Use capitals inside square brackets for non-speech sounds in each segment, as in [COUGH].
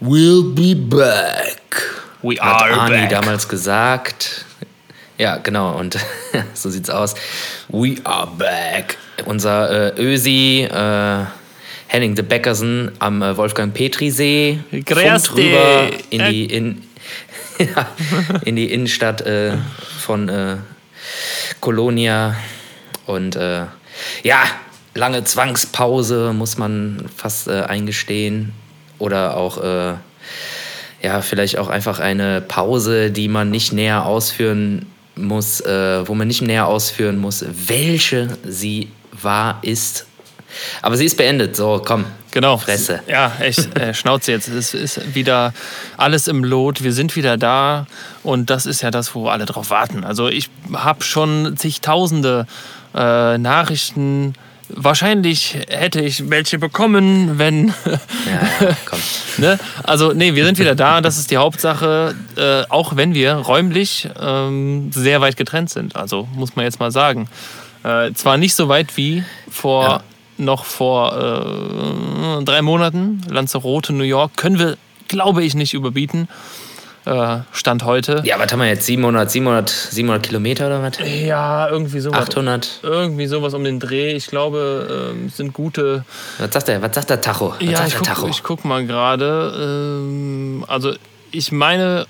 We'll be back. We Hat are Arnie back. damals gesagt. Ja, genau. Und [LAUGHS] so sieht's aus. We are back. Unser äh, Ösi, äh, Henning de Beckersen am äh, Wolfgang Petri See. Grüß rüber in die, in, [LAUGHS] ja, in die Innenstadt äh, von äh, Kolonia. Und äh, ja, lange Zwangspause muss man fast äh, eingestehen. Oder auch, äh, ja, vielleicht auch einfach eine Pause, die man nicht näher ausführen muss, äh, wo man nicht näher ausführen muss, welche sie war, ist. Aber sie ist beendet. So, komm. Genau. Fresse. Ja, echt, äh, Schnauze jetzt. Es ist wieder alles im Lot. Wir sind wieder da. Und das ist ja das, wo alle drauf warten. Also ich habe schon zigtausende äh, Nachrichten. Wahrscheinlich hätte ich welche bekommen, wenn. Ja, ja, [LAUGHS] komm. ne? Also, nee, wir sind wieder da. Das ist die Hauptsache. Äh, auch wenn wir räumlich ähm, sehr weit getrennt sind. Also, muss man jetzt mal sagen. Äh, zwar nicht so weit wie vor. Ja. Noch vor äh, drei Monaten, Lanzarote, New York, können wir, glaube ich, nicht überbieten. Äh, Stand heute. Ja, was haben wir jetzt? 700, 700, 700 Kilometer oder was? Ja, irgendwie sowas. 800? Irgendwie sowas um den Dreh. Ich glaube, ähm, es sind gute. Was sagt der, was sagt der Tacho? Was Ja, sagt ich der guck, Tacho? ich guck mal gerade. Ähm, also, ich meine,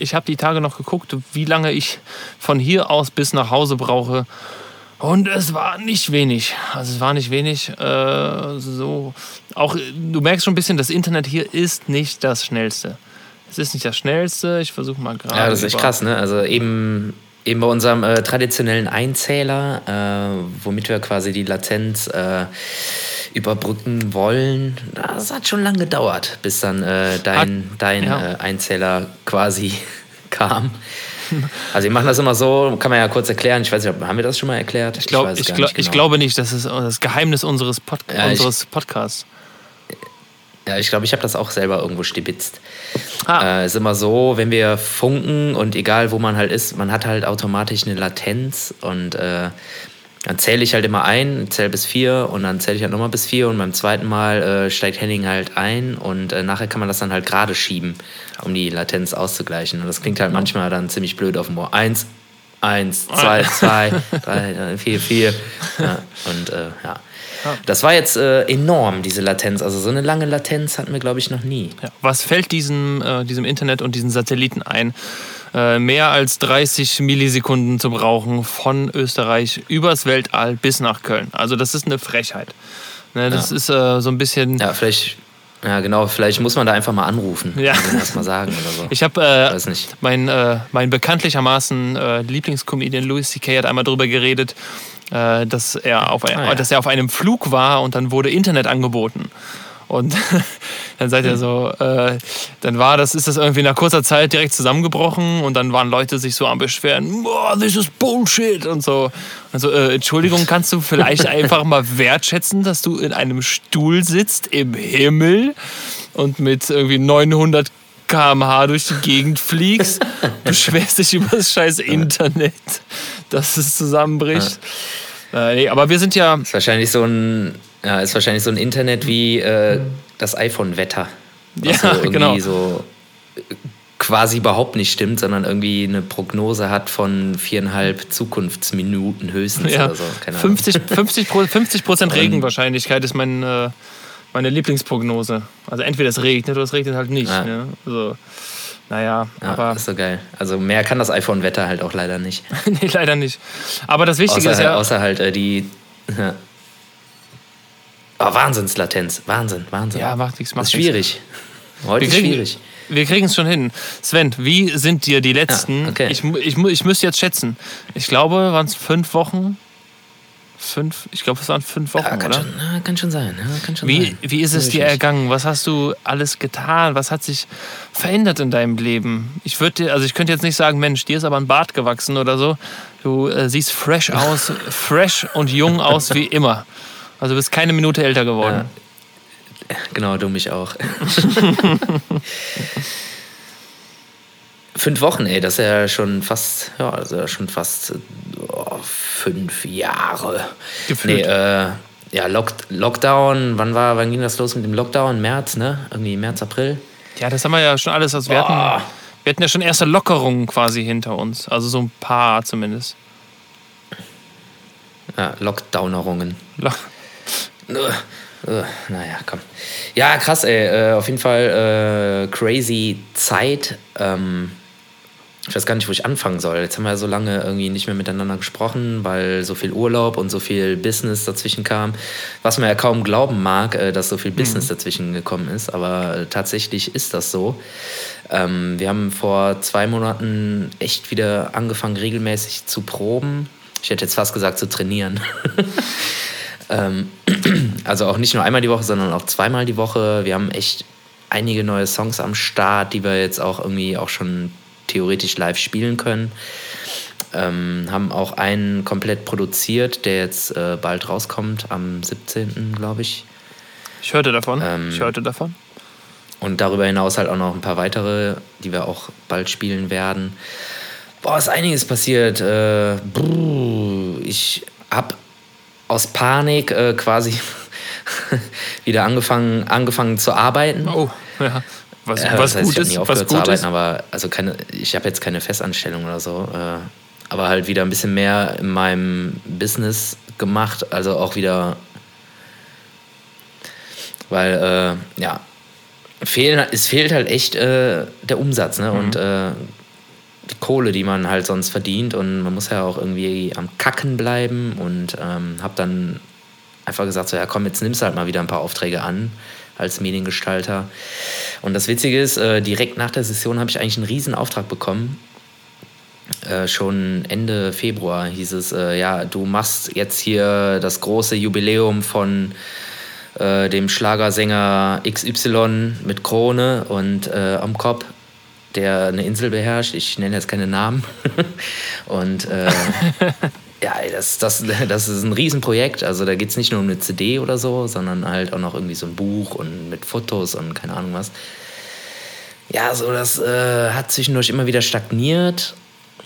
ich habe die Tage noch geguckt, wie lange ich von hier aus bis nach Hause brauche. Und es war nicht wenig. Also, es war nicht wenig. Äh, so. Auch, du merkst schon ein bisschen, das Internet hier ist nicht das Schnellste. Es ist nicht das Schnellste. Ich versuche mal gerade. Ja, das ist echt krass, ne? Also eben, eben bei unserem äh, traditionellen Einzähler, äh, womit wir quasi die Latenz äh, überbrücken wollen, das hat schon lange gedauert, bis dann äh, dein, dein ja. äh, Einzähler quasi [LAUGHS] kam. Also wir machen das immer so, kann man ja kurz erklären. Ich weiß nicht, haben wir das schon mal erklärt? Ich, glaub, ich, gar glaub, nicht ich genau. glaube nicht, das ist das Geheimnis unseres, Pod Ja, ich- unseres Podcasts. Ja, ich glaube, ich habe das auch selber irgendwo stibitzt. Ah. Äh, ist immer so, wenn wir funken und egal wo man halt ist, man hat halt automatisch eine Latenz und äh, dann zähle ich halt immer ein, zähle bis vier und dann zähle ich halt nochmal bis vier und beim zweiten Mal äh, steigt Henning halt ein und äh, nachher kann man das dann halt gerade schieben, um die Latenz auszugleichen. Und das klingt halt manchmal dann ziemlich blöd auf dem Ohr. Eins, eins, zwei, zwei, drei, vier, vier. Ja, und äh, ja. Das war jetzt äh, enorm, diese Latenz. Also so eine lange Latenz hatten wir, glaube ich, noch nie. Ja. Was fällt diesem, äh, diesem Internet und diesen Satelliten ein? Äh, mehr als 30 Millisekunden zu brauchen von Österreich übers Weltall bis nach Köln. Also das ist eine Frechheit. Ne, das Ja. ist äh, so ein bisschen. Ja, vielleicht, ja genau, vielleicht muss man da einfach mal anrufen Ja. das mal sagen oder so. Ich habe äh, Weiß nicht. mein, äh, mein bekanntlichermaßen äh, Lieblingscomedian Louis C.K. hat einmal darüber geredet, äh, dass, er auf ein, Ah, ja. dass er auf einem Flug war und dann wurde Internet angeboten. Und [LAUGHS] dann seid ihr so, äh, dann war das, ist das irgendwie nach kurzer Zeit direkt zusammengebrochen und dann waren Leute sich so am Beschweren, boah, this is Bullshit und so. Also, äh, Entschuldigung, kannst du vielleicht [LAUGHS] einfach mal wertschätzen, dass du in einem Stuhl sitzt im Himmel und mit irgendwie 900 km/h durch die Gegend fliegst, beschwerst dich über das scheiß Internet, dass es zusammenbricht. Äh, nee, aber wir sind ja, Ist wahrscheinlich so ein, ja, ist wahrscheinlich so ein Internet wie äh, das iPhone-Wetter. Ja, so irgendwie genau. so äh, quasi überhaupt nicht stimmt, sondern irgendwie eine Prognose hat von viereinhalb Zukunftsminuten höchstens ja oder so. Keine Ahnung. 50, 50, Pro- 50 Prozent Regenwahrscheinlichkeit ist mein, äh, meine Lieblingsprognose. Also entweder es regnet oder es regnet halt nicht. Ja. Ne? Also, naja, Ja, aber das ist so geil. Also mehr kann das iPhone-Wetter halt auch leider nicht. [LAUGHS] nee, leider nicht. Aber das Wichtige Außer, ist ja, außer halt äh, die. Ja. Oh, Wahnsinnslatenz. Wahnsinn, Wahnsinn. ja, macht nichts, macht das ist nichts. schwierig. Heute Wir ist kriegen, schwierig. wir kriegen es schon hin. Sven, wie sind dir die letzten? Ja, okay. ich, ich, ich müsste jetzt schätzen. Ich glaube, waren es fünf Wochen? Fünf? Ich glaube, es waren fünf Wochen, Ja, kann, oder? schon, ja, kann schon sein. Ja, kann schon Wie, sein. wie ist es dir ergangen? Was hast du alles getan? Was hat sich verändert in deinem Leben? Ich würde also ich könnte jetzt nicht sagen, Mensch, dir ist aber ein Bart gewachsen oder so. Du äh, siehst fresh [LAUGHS] aus, fresh und jung aus wie immer. Also du bist keine Minute älter geworden. Genau, du mich auch. [LAUGHS] [LAUGHS] Fünf Wochen, ey, das ist ja schon fast, ja, also schon fast oh, fünf Jahre. Gefühlt. Nee, äh, ja, Lock, Lockdown, wann war, wann ging das los mit dem Lockdown? März, ne? Irgendwie März, April. Ja, das haben wir ja schon alles. Also wir, hatten, wir hatten ja schon erste Lockerungen quasi hinter uns. Also so ein paar zumindest. Ja, Lockdownerungen. Lo Uh, naja, komm. Ja, krass, ey. Äh, auf jeden Fall äh, crazy Zeit. Ähm, ich weiß gar nicht, wo ich anfangen soll. Jetzt haben wir ja so lange irgendwie nicht mehr miteinander gesprochen, weil so viel Urlaub und so viel Business dazwischen kam. Was man ja kaum glauben mag, äh, dass so viel Business mhm. dazwischen gekommen ist. Aber äh, tatsächlich ist das so. Ähm, wir haben vor zwei Monaten echt wieder angefangen, regelmäßig zu proben. Ich hätte jetzt fast gesagt, zu trainieren. [LAUGHS] Ähm, [CLEARS THROAT] also auch nicht nur einmal die Woche, sondern auch zweimal die Woche. Wir haben echt einige neue Songs am Start, die wir jetzt auch irgendwie auch schon theoretisch live spielen können. Ähm, haben auch einen komplett produziert, der jetzt äh, bald rauskommt, am 17. glaube ich. Ich hörte davon. Ähm, ich hörte davon. Und darüber hinaus halt auch noch ein paar weitere, die wir auch bald spielen werden. Boah, ist einiges passiert. Äh, ich habe aus Panik äh, quasi [LAUGHS] wieder angefangen, angefangen zu arbeiten. Oh, ja. Was, äh, was heißt, gut ich ist, aufgehört zu arbeiten, ist. aber also keine, ich habe jetzt keine Festanstellung oder so. Äh, aber halt wieder ein bisschen mehr in meinem Business gemacht, also auch wieder, weil äh, ja, fehlen, es fehlt halt echt äh, der Umsatz ne? Mhm. und äh, die Kohle, die man halt sonst verdient. Und man muss ja auch irgendwie am Kacken bleiben. Und ähm, habe dann einfach gesagt, so ja komm, jetzt nimmst du halt mal wieder ein paar Aufträge an als Mediengestalter. Und das Witzige ist, äh, direkt nach der Session habe ich eigentlich einen riesen Auftrag bekommen. Äh, schon Ende Februar hieß es, äh, ja, du machst jetzt hier das große Jubiläum von äh, dem Schlagersänger XY mit Krone und äh, am Kopf der eine Insel beherrscht. Ich nenne jetzt keine Namen. [LAUGHS] und äh, [LAUGHS] ja, das, das, [LAUGHS] das ist ein Riesenprojekt. Also da geht es nicht nur um eine CD oder so, sondern halt auch noch irgendwie so ein Buch und mit Fotos und keine Ahnung was. Ja, so das äh, hat zwischendurch immer wieder stagniert.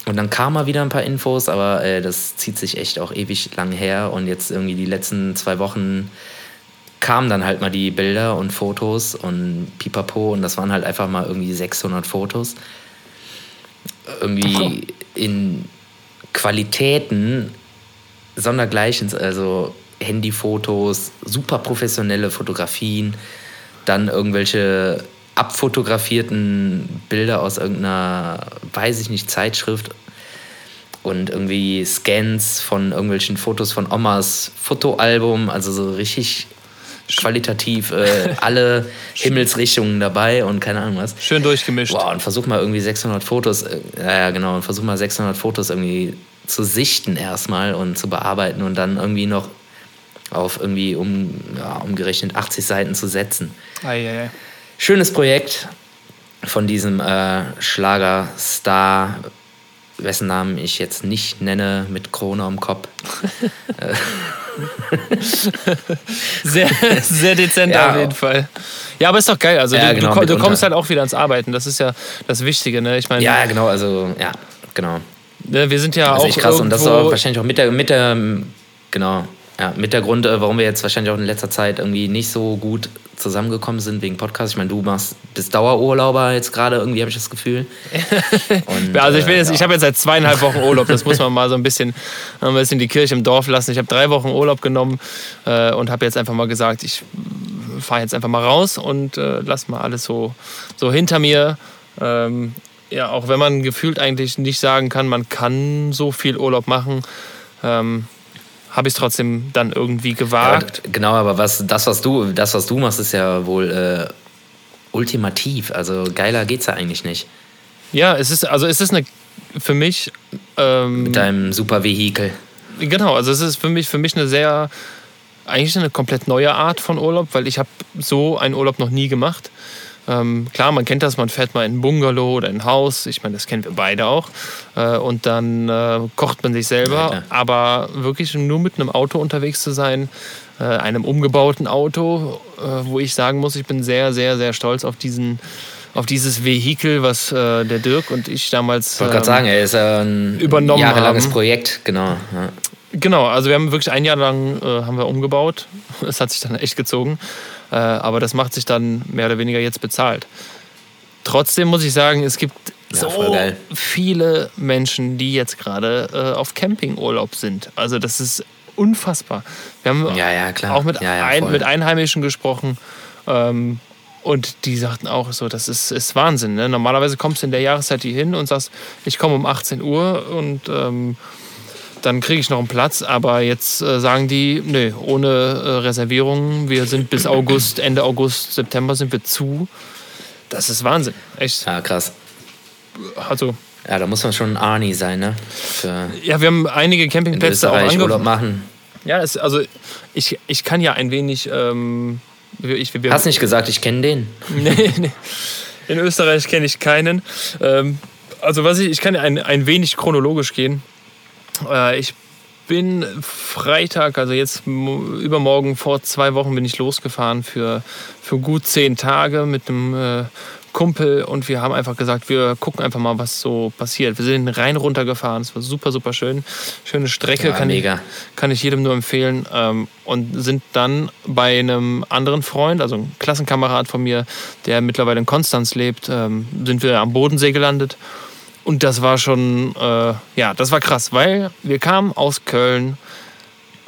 Und dann kam mal wieder ein paar Infos, aber äh, das zieht sich echt auch ewig lang her. Und jetzt irgendwie die letzten zwei Wochen kamen dann halt mal die Bilder und Fotos und pipapo und das waren halt einfach mal irgendwie 600 Fotos. Irgendwie in Qualitäten sondergleichens, also Handyfotos, super professionelle Fotografien, dann irgendwelche abfotografierten Bilder aus irgendeiner, weiß ich nicht, Zeitschrift und irgendwie Scans von irgendwelchen Fotos von Omas Fotoalbum, also so richtig qualitativ äh, alle Himmelsrichtungen dabei und keine Ahnung was. Schön durchgemischt. Wow, und versuch mal irgendwie 600 Fotos, äh, ja genau, und versuch mal 600 Fotos irgendwie zu sichten erstmal und zu bearbeiten und dann irgendwie noch auf irgendwie um, ja, umgerechnet 80 Seiten zu setzen. Ei, ei, ei. Schönes Projekt von diesem äh, Schlagerstar, wessen Namen ich jetzt nicht nenne, mit Krone am Kopf. [LAUGHS] Sehr, sehr dezent ja. auf jeden Fall. Ja, aber ist doch geil. Also ja, du, genau, du, du, kommst halt auch wieder ans Arbeiten. Das ist ja das Wichtige. Ne? Ich meine, ja, genau. Also ja, genau. Ne, wir sind ja das ist auch echt krass und das ist auch wahrscheinlich auch mit der, mit der, genau, ja, mit der Grund, äh, warum wir jetzt wahrscheinlich auch in letzter Zeit irgendwie nicht so gut zusammengekommen sind wegen Podcast. Ich meine, du machst bist Dauerurlauber jetzt gerade irgendwie, habe ich das Gefühl. [LAUGHS] Und, also ich, äh, ich habe jetzt seit zweieinhalb Wochen Urlaub. Das muss man mal so ein bisschen, ein bisschen die Kirche im Dorf lassen. Ich habe drei Wochen Urlaub genommen äh, und habe jetzt einfach mal gesagt, ich fahre jetzt einfach mal raus und äh, lass mal alles so, so hinter mir. Ähm, ja, auch wenn man gefühlt eigentlich nicht sagen kann, man kann so viel Urlaub machen. Ähm, habe ich es trotzdem dann irgendwie gewagt. Ja, genau, aber was, das, was du, das, was du machst, ist ja wohl äh, ultimativ. Also geiler geht's ja eigentlich nicht. Ja, es ist, also es ist eine für mich. Ähm, Mit deinem super Vehikel. Genau, also es ist für mich, für mich eine sehr, eigentlich eine komplett neue Art von Urlaub, weil ich habe so einen Urlaub noch nie gemacht. Ähm, klar, man kennt das, man fährt mal in ein Bungalow oder in ein Haus. Ich meine, das kennen wir beide auch. Äh, und dann äh, kocht man sich selber. Ja, aber wirklich nur mit einem Auto unterwegs zu sein, äh, einem umgebauten Auto, äh, wo ich sagen muss, ich bin sehr, sehr, sehr stolz auf diesen auf dieses Vehikel, was äh, der Dirk und ich damals ich ähm, sagen, er ist ein übernommen jahrelanges haben. Projekt, genau. Ja. Genau, also wir haben wirklich ein Jahr lang äh, haben wir umgebaut. [LAUGHS] Es hat sich dann echt gezogen. Äh, aber das macht sich dann mehr oder weniger jetzt bezahlt. trotzdem muss ich sagen, es gibt Ja, so viele Menschen, die jetzt gerade äh, auf Campingurlaub sind. Also das ist unfassbar. Wir haben Ja, ja, klar. auch mit, ein, mit Einheimischen gesprochen. Ähm, und die sagten auch so, das ist, ist Wahnsinn. Ne? Normalerweise kommst du in der Jahreszeit hier hin und sagst, ich komme um 18 Uhr und ähm, dann kriege ich noch einen Platz. Aber jetzt äh, sagen die, nee, ohne äh, Reservierungen. Wir sind bis August, Ende August, September sind wir zu. Das ist Wahnsinn. Echt. Ja, krass. Also, Ja, da muss man schon ein Arnie sein, ne? Für ja, wir haben einige in Campingplätze auch angefangen. machen. Ja, es, also ich, ich kann ja ein wenig. Ähm, ich, wir, Hast nicht gesagt, ich kenne den. [LAUGHS] nee, nee. In Österreich kenne ich keinen. Ähm, also was ich, ich kann ein, ein wenig chronologisch gehen. Äh, ich bin Freitag, also jetzt mo- übermorgen vor zwei Wochen bin ich losgefahren für, für gut zehn Tage mit einem äh, Kumpel und wir haben einfach gesagt, wir gucken einfach mal, was so passiert. Wir sind den Rhein runtergefahren, es war super, super schön. Schöne Strecke, Ja, kann, ich, mega. kann ich jedem nur empfehlen. Ähm, und sind dann bei einem anderen Freund, also ein Klassenkamerad von mir, der mittlerweile in Konstanz lebt, ähm, sind wir am Bodensee gelandet. Und das war schon, äh, ja, das war krass, weil wir kamen aus Köln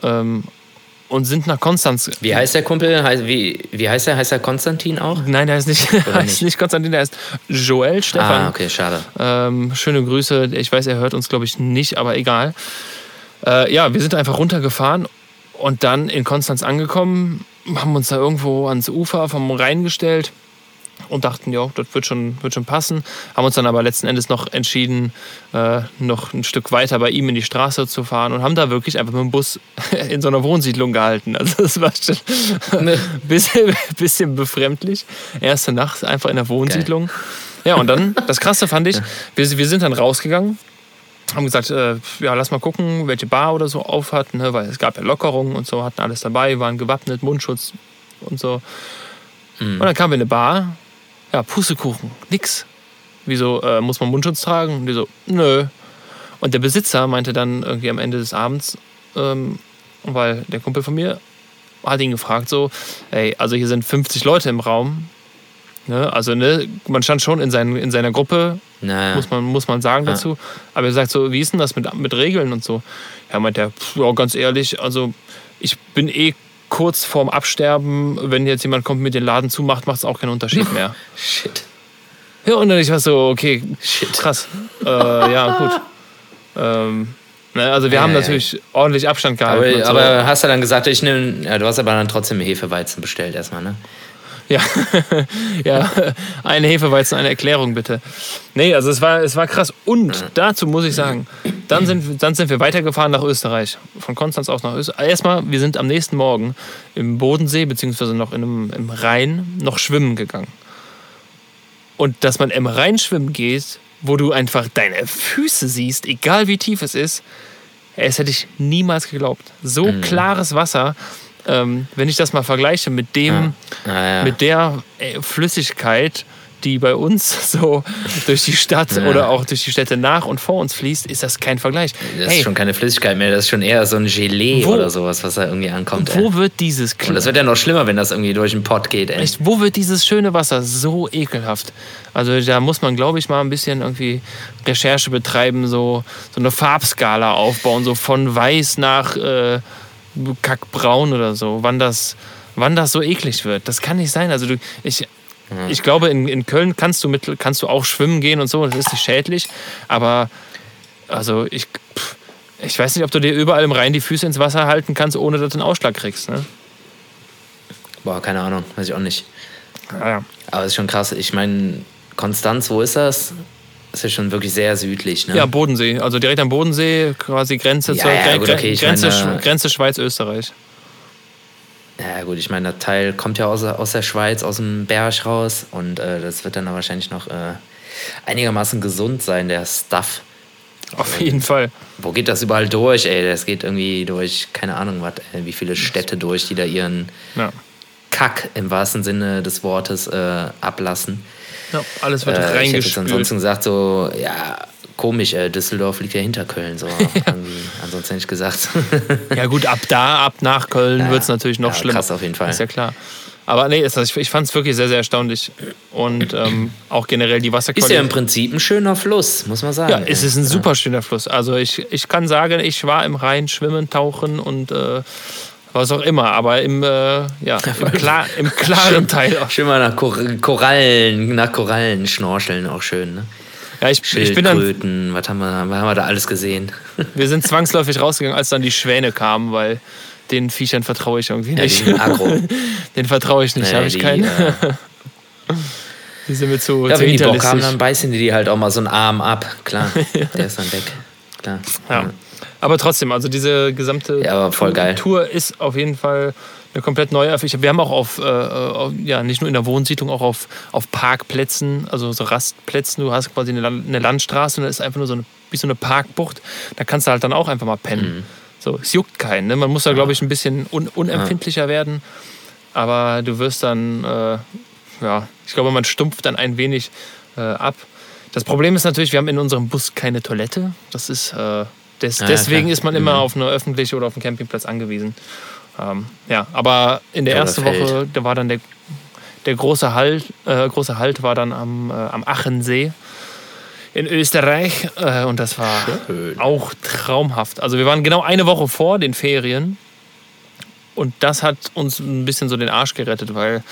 ähm, und sind nach Konstanz. Wie heißt der Kumpel? Wie, wie heißt er? Heißt er Konstantin auch? Nein, der heißt [LAUGHS] nicht, heißt nicht? nicht Konstantin, der heißt Joel Stefan. Ah, okay, schade. Ähm, schöne Grüße. Ich weiß, er hört uns, glaube ich, nicht, aber egal. Äh, ja, wir sind einfach runtergefahren und dann in Konstanz angekommen, haben uns da irgendwo ans Ufer vom Rhein gestellt und dachten, ja, das wird schon, wird schon passen. Haben uns dann aber letzten Endes noch entschieden, äh, noch ein Stück weiter bei ihm in die Straße zu fahren und haben da wirklich einfach mit dem Bus [LAUGHS] in so einer Wohnsiedlung gehalten. Also das war schon ein [LAUGHS] bisschen, bisschen befremdlich. Erste Nacht einfach in der Wohnsiedlung. Ja, und dann, [LAUGHS] das Krasse fand ich, wir, wir sind dann rausgegangen haben gesagt, äh, ja, lass mal gucken, welche Bar oder so auf hat, ne, weil es gab ja Lockerungen und so, hatten alles dabei, waren gewappnet, Mundschutz und so. Und dann kamen wir in eine Bar, ja, Pustekuchen, nix. Wieso, äh, muss man Mundschutz tragen? Und die so, nö. Und der Besitzer meinte dann irgendwie am Ende des Abends, ähm, weil der Kumpel von mir hat ihn gefragt so, ey, also hier sind 50 Leute im Raum. Ne? Also ne, man stand schon in, seinen, in seiner Gruppe, Naja. muss man, muss man sagen Ja. dazu. Aber er sagt so, wie ist denn das mit, mit Regeln und so? Ja, meint er, pff, ja, ganz ehrlich, also ich bin eh kurz vorm Absterben. Wenn jetzt jemand kommt, mit den Laden zumacht, macht es auch keinen Unterschied mehr. [LAUGHS] Shit. Ja, und dann ich war so, okay, krass. Äh, ja, gut. Ähm, ne, also wir Ja, haben natürlich ordentlich Abstand Aber, gehalten. und so. aber hast du dann gesagt, ich nehme. Ja, du hast aber dann trotzdem Hefeweizen bestellt erstmal, ne? Ja, [LAUGHS] ja, eine Hefeweizen, eine Erklärung bitte. Nee, also es war, es war krass. Und dazu muss ich sagen, dann sind, dann sind wir weitergefahren nach Österreich. Von Konstanz aus nach Österreich. Erstmal, wir sind am nächsten Morgen im Bodensee, beziehungsweise noch in einem, im Rhein, noch schwimmen gegangen. Und dass man im Rhein schwimmen geht, wo du einfach deine Füße siehst, egal wie tief es ist, es hätte ich niemals geglaubt. So klares Wasser, ähm, wenn ich das mal vergleiche mit dem, Naja. mit der äh, Flüssigkeit, die bei uns [LAUGHS] so durch die Stadt Ja. oder auch durch die Städte nach und vor uns fließt, ist das kein Vergleich. Das hey, ist schon keine Flüssigkeit mehr, das ist schon eher so ein Gelee Wo- oder sowas, was da irgendwie ankommt. wo ey. wird dieses Und das wird ja noch schlimmer, wenn das irgendwie durch den Pott geht, ey. Echt, wo wird dieses schöne Wasser so ekelhaft? Also da muss man, glaube ich, mal ein bisschen irgendwie Recherche betreiben, so, so eine Farbskala aufbauen, so von weiß nach äh, kackbraun oder so, wann das, wann das so eklig wird. Das kann nicht sein. Also du, ich, ich glaube, in, in Köln kannst du, mit, kannst du auch schwimmen gehen und so, das ist nicht schädlich, aber also ich, pff, ich weiß nicht, ob du dir überall im Rhein die Füße ins Wasser halten kannst, ohne dass du einen Ausschlag kriegst. Ne? Boah, keine Ahnung, weiß ich auch nicht. Ja, ja. Aber es ist schon krass. Ich meine, Konstanz, wo ist das? Das ist ja schon wirklich sehr südlich, ne? Ja, Bodensee. Also direkt am Bodensee, quasi Grenze, Ja, zur, ja, Gren- gut, okay, Grenze, meine- Grenze Schweiz-Österreich. Ja, gut, ich meine, der Teil kommt ja aus, aus der Schweiz, aus dem Berg raus und äh, das wird dann wahrscheinlich noch äh, einigermaßen gesund sein, der Stuff. Auf jeden Fall. Wo geht das überall durch, ey? Das geht irgendwie durch, keine Ahnung, was, ey, wie viele Städte durch, die da ihren Ja. Kack im wahrsten Sinne des Wortes äh, ablassen. Ja alles wird Äh, ich hätte jetzt reingespült. ansonsten gesagt, so, ja, komisch, äh, Düsseldorf liegt ja hinter Köln. So. [LAUGHS] Ansonsten hätte ich gesagt. Ja gut, ab da, ab nach Köln Ja, wird es natürlich noch ja, schlimmer. krass auf jeden Fall. Ist ja klar. Aber nee, es- ich, ich fand es wirklich sehr, sehr erstaunlich. Und ähm, auch generell die Ist ja Wasserqualität. im Prinzip ein schöner Fluss, muss man sagen. Ja, es ist ein super schöner Fluss. Also ich, ich kann sagen, ich war im Rhein schwimmen, tauchen und äh, was auch immer, aber im, äh, ja, im, klar, im klaren Teil. auch. Schön mal nach Kor Korallen, nach Korallen schnorcheln, auch schön. Ne? Ja, ich, ich bin dann, was haben wir, was haben wir da alles gesehen? [LAUGHS] wir sind zwangsläufig rausgegangen, als dann die Schwäne kamen, weil den Viechern vertraue ich irgendwie Ja, nicht. aggro. [LAUGHS] den vertraue ich nicht, Nee, habe ich die, keinen. äh, [LAUGHS] Die sind mir zu, Ja, zu wenn die Bock haben, dann beißen die die halt auch mal so einen Arm ab. Klar, der ist dann weg. Klar. Ja. Aber trotzdem, also diese gesamte Ja. Tour ist auf jeden Fall eine komplett neue. Wir haben auch auf, äh, auf, ja, nicht nur in der Wohnsiedlung, auch auf, auf Parkplätzen, also so Rastplätzen. Du hast quasi eine, eine Landstraße und da ist einfach nur so eine, wie so eine Parkbucht. Da kannst du halt dann auch einfach mal pennen. Mhm. So, es juckt keinen. Ne? Man muss da, glaube ich, ein bisschen un, unempfindlicher werden. Aber du wirst dann, äh, ja, ich glaube, man stumpft dann ein wenig äh, ab. Das Problem ist natürlich, wir haben in unserem Bus keine Toilette. Das ist, äh, des, Ah, ja, deswegen klar. ist man immer Mhm. auf eine öffentliche oder auf einen Campingplatz angewiesen. Ähm, ja, aber in der Oder ersten. Woche, da war dann der, der große Halt, äh, große Halt war dann am, äh, am Achensee in Österreich äh, und das war Schön. auch traumhaft. Also wir waren genau eine Woche vor den Ferien und das hat uns ein bisschen so den Arsch gerettet, weil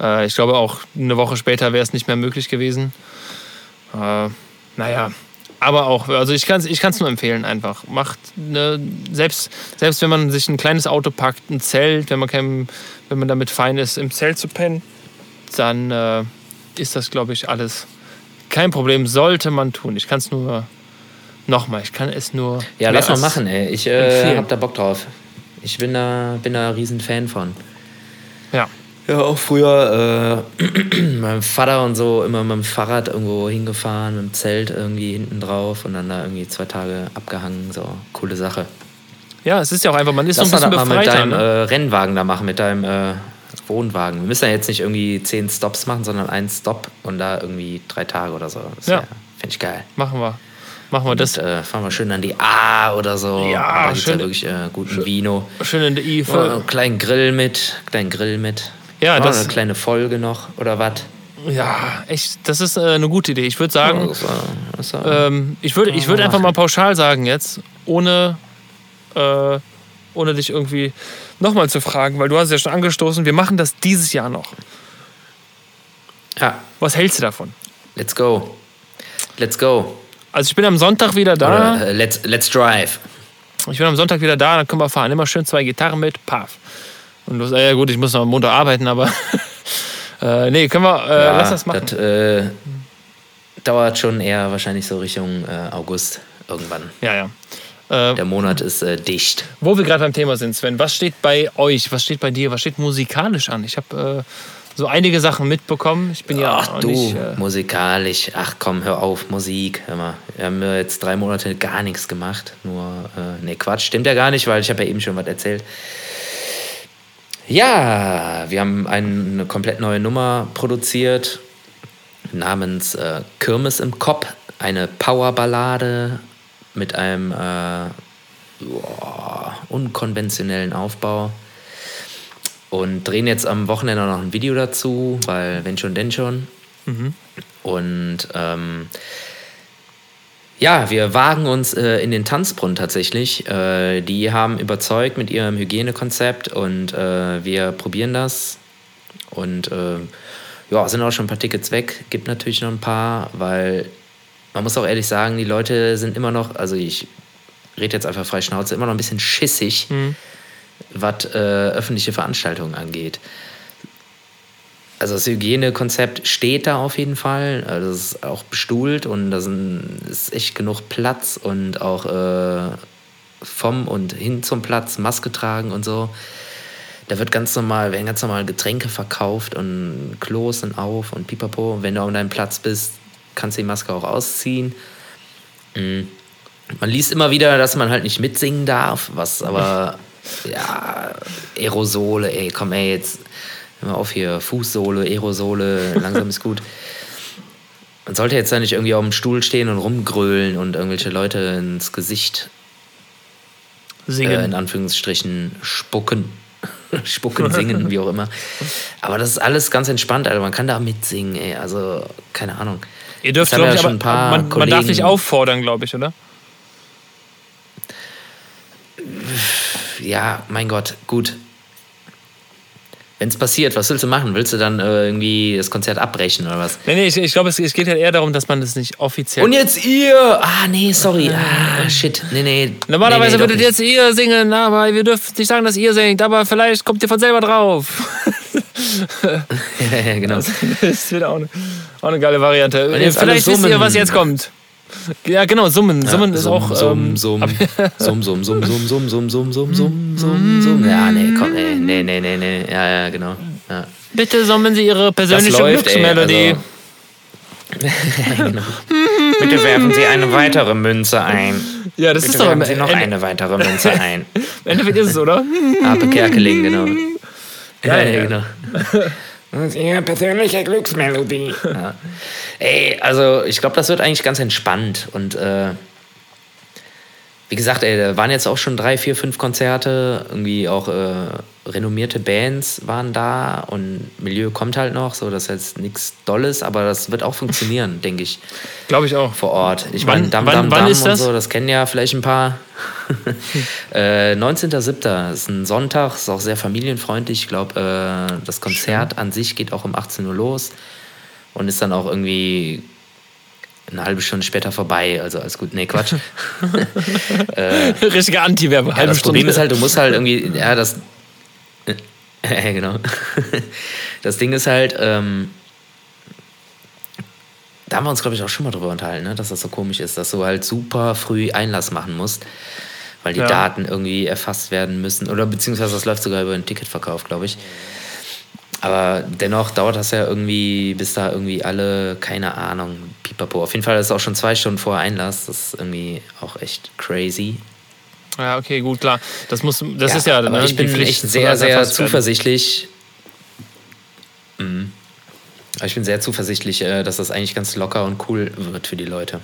äh, ich glaube auch eine Woche später wäre es nicht mehr möglich gewesen. Äh, naja, aber auch, also ich kann es ich kann's nur empfehlen einfach. Macht eine, selbst, selbst wenn man sich ein kleines Auto packt, ein Zelt, wenn man, kein, wenn man damit fein ist, im Zelt zu pennen, dann äh, ist das, glaube ich, alles kein Problem. Sollte man tun. Ich kann es nur, nochmal, ich kann es nur. Ja, lass mal machen, ey. Ich äh, empfehlen. hab da Bock drauf. Ich bin da, bin da ein riesen Fan von. Ja. Ja, auch früher äh, [CLEARS THROAT] mit meinem Vater und so immer mit dem Fahrrad irgendwo hingefahren, mit dem Zelt irgendwie hinten drauf und dann da irgendwie zwei Tage abgehangen. So, coole Sache. ja, es ist ja auch einfach, man ist Lass so ein bisschen mal mit befreiter. deinem Ne? äh, Rennwagen da machen, mit deinem äh, Wohnwagen. Wir müssen ja jetzt nicht irgendwie zehn Stops machen, sondern einen Stop und da irgendwie drei Tage oder so. Das Ja. wär- Fänd ich geil. Machen wir. Machen wir das. Das äh, fahren wir schön an die A oder so. Ja, da schön. ja wirklich äh, guten Vino. Schön in der I. Ja, einen kleinen Grill mit, kleinen Grill mit. Ja, das- eine kleine Folge noch oder was? Ja, echt, das ist äh, eine gute Idee. Ich würde sagen, ähm, ich würde ich würd einfach mal pauschal sagen jetzt, ohne, äh, ohne dich irgendwie nochmal zu fragen, weil du hast es ja schon angestoßen, wir machen das dieses Jahr noch. ja, Was hältst du davon? let's go. Let's go. Also ich bin am Sonntag wieder da. Oder, äh, let's, let's drive. Ich bin am Sonntag wieder da, dann können wir fahren. Immer schön zwei Gitarren mit, paff. Und los, äh, ja gut, ich muss noch am Montag arbeiten, aber [LAUGHS] äh, nee, können wir, äh, Ja, lass das machen. Das äh, dauert schon eher wahrscheinlich so Richtung äh, August irgendwann. ja, ja. Äh, Der Monat ist äh, dicht. Wo wir gerade beim Thema sind, Sven, was steht bei euch, was steht bei dir, was steht musikalisch an? Ich habe so einige Sachen mitbekommen. Ich bin ja Ach auch du, nicht. Äh, musikalisch. Ach komm, hör auf, Musik. Hör mal. Wir haben ja jetzt drei Monate gar nichts gemacht. Nur, äh, nee, Quatsch, stimmt ja gar nicht, weil ich habe ja eben schon was erzählt. Ja, wir haben eine komplett neue Nummer produziert namens äh, Kirmes im Kopf. Eine Powerballade mit einem äh, boah, unkonventionellen Aufbau. Und drehen jetzt am Wochenende noch ein Video dazu, weil wenn schon, denn schon. Und ähm, ja, wir wagen uns äh, in den Tanzbrunnen tatsächlich. Äh, die haben überzeugt mit ihrem Hygienekonzept und äh, wir probieren das. Und äh, ja, sind auch schon ein paar Tickets weg. Gibt natürlich noch ein paar, weil man muss auch ehrlich sagen, die Leute sind immer noch, also ich rede jetzt einfach frei Schnauze, immer noch ein bisschen schissig, was äh, öffentliche Veranstaltungen angeht. Also das Hygienekonzept steht da auf jeden Fall. Also das ist auch bestuhlt und da ist echt genug Platz und auch äh, vom und hin zum Platz Maske tragen und so. Da wird ganz normal, werden ganz normal Getränke verkauft und Klos sind auf und pipapo. Und wenn du an deinem Platz bist, kannst du die Maske auch ausziehen. Mm. Man liest immer wieder, dass man halt nicht mitsingen darf, was aber, [LAUGHS] ja, Aerosole, ey, komm, ey, jetzt hör mal auf hier, Fußsohle, Aerosole, langsam ist gut. Man sollte jetzt da nicht irgendwie auf dem Stuhl stehen und rumgrölen und irgendwelche Leute ins Gesicht, äh, in singen. Anführungsstrichen, spucken. [LAUGHS] spucken, singen, wie auch immer. Aber das ist alles ganz entspannt, Alter. Man kann da mitsingen, ey. Also, keine Ahnung. Ihr dürft, glaube ja ich, schon ein paar man, man darf nicht Kollegen- auffordern, glaube ich, oder? Ja, mein Gott, gut. Wenn es passiert, was willst du machen? Willst du dann äh, irgendwie das Konzert abbrechen oder was? Nee, nee, ich, ich glaube, es, es geht halt eher darum, dass man das nicht offiziell. Und jetzt ihr! Ah, nee, sorry. Ah, shit. Nee, nee. Normalerweise nee, nee, würdet jetzt ihr singen, aber wir dürfen nicht sagen, dass ihr singt, aber vielleicht kommt ihr von selber drauf. [LAUGHS] Ja, ja, genau. das wird auch eine, auch eine geile Variante. jetzt Vielleicht wisst ihr, was jetzt kommt. Ja, genau, Summen. Summen ist auch. ähm, Summ, Summ, Summ, Summ, Summ, Summ, Summ, Summ, Summ, Summ, Summ, Summ, Summ. Ja, nee, komm, nee, nee, nee, nee, nee. Ja, ja, genau. Ja. Bitte summen Sie Ihre persönliche läuft. Glücksmelodie. Also, genau. Bitte werfen Sie eine weitere Münze ein. ja, das Bitte ist doch am werfen Sie noch Ende, eine weitere Münze ein. im Endeffekt ist es, oder? Ape Kerkeling, genau. Ja, Geil, ja, ja. genau. Das ist Ihre persönliche Glücksmelodie. [LAUGHS] Ja. Ey, also ich glaube, das wird eigentlich ganz entspannt. Und äh, wie gesagt, ey, da waren jetzt auch schon drei, vier, fünf Konzerte. Irgendwie auch äh, renommierte Bands waren da und Milieu kommt halt noch. So, das ist jetzt nichts Dolles, aber das wird auch funktionieren, [LAUGHS] denke ich, Glaube ich auch. vor Ort. Ich meine, Dam wann- Dam wann Dam ist und das? so, das kennen ja vielleicht ein paar. [LAUGHS] äh, 19.07. ist ein Sonntag, ist auch sehr familienfreundlich. Ich glaube, äh, das Konzert an sich geht auch um 18 Uhr los und ist dann auch irgendwie eine halbe Stunde später vorbei. Also alles gut. Nee, Quatsch. [LAUGHS] Richtige Anti-Werbe. Ja, das Problem ist halt, du musst halt irgendwie, ja, das. [LAUGHS] Ja, genau. [LAUGHS] Das Ding ist halt, ähm, da haben wir uns, glaube ich, auch schon mal drüber unterhalten, ne? dass das so komisch ist, dass du halt super früh Einlass machen musst, weil die Ja. Daten irgendwie erfasst werden müssen. Oder beziehungsweise das läuft sogar über den Ticketverkauf, glaube ich. Aber dennoch dauert das ja irgendwie, bis da irgendwie alle, keine Ahnung, pipapo. Auf jeden Fall ist es auch schon zwei Stunden vor Einlass. Das ist irgendwie auch echt crazy. Ja, okay, gut, klar. Das muss, das ist ja, aber ne, ich bin echt sehr, sehr zuversichtlich. Mhm. Aber Ich bin sehr zuversichtlich, äh, dass das eigentlich ganz locker und cool wird für die Leute.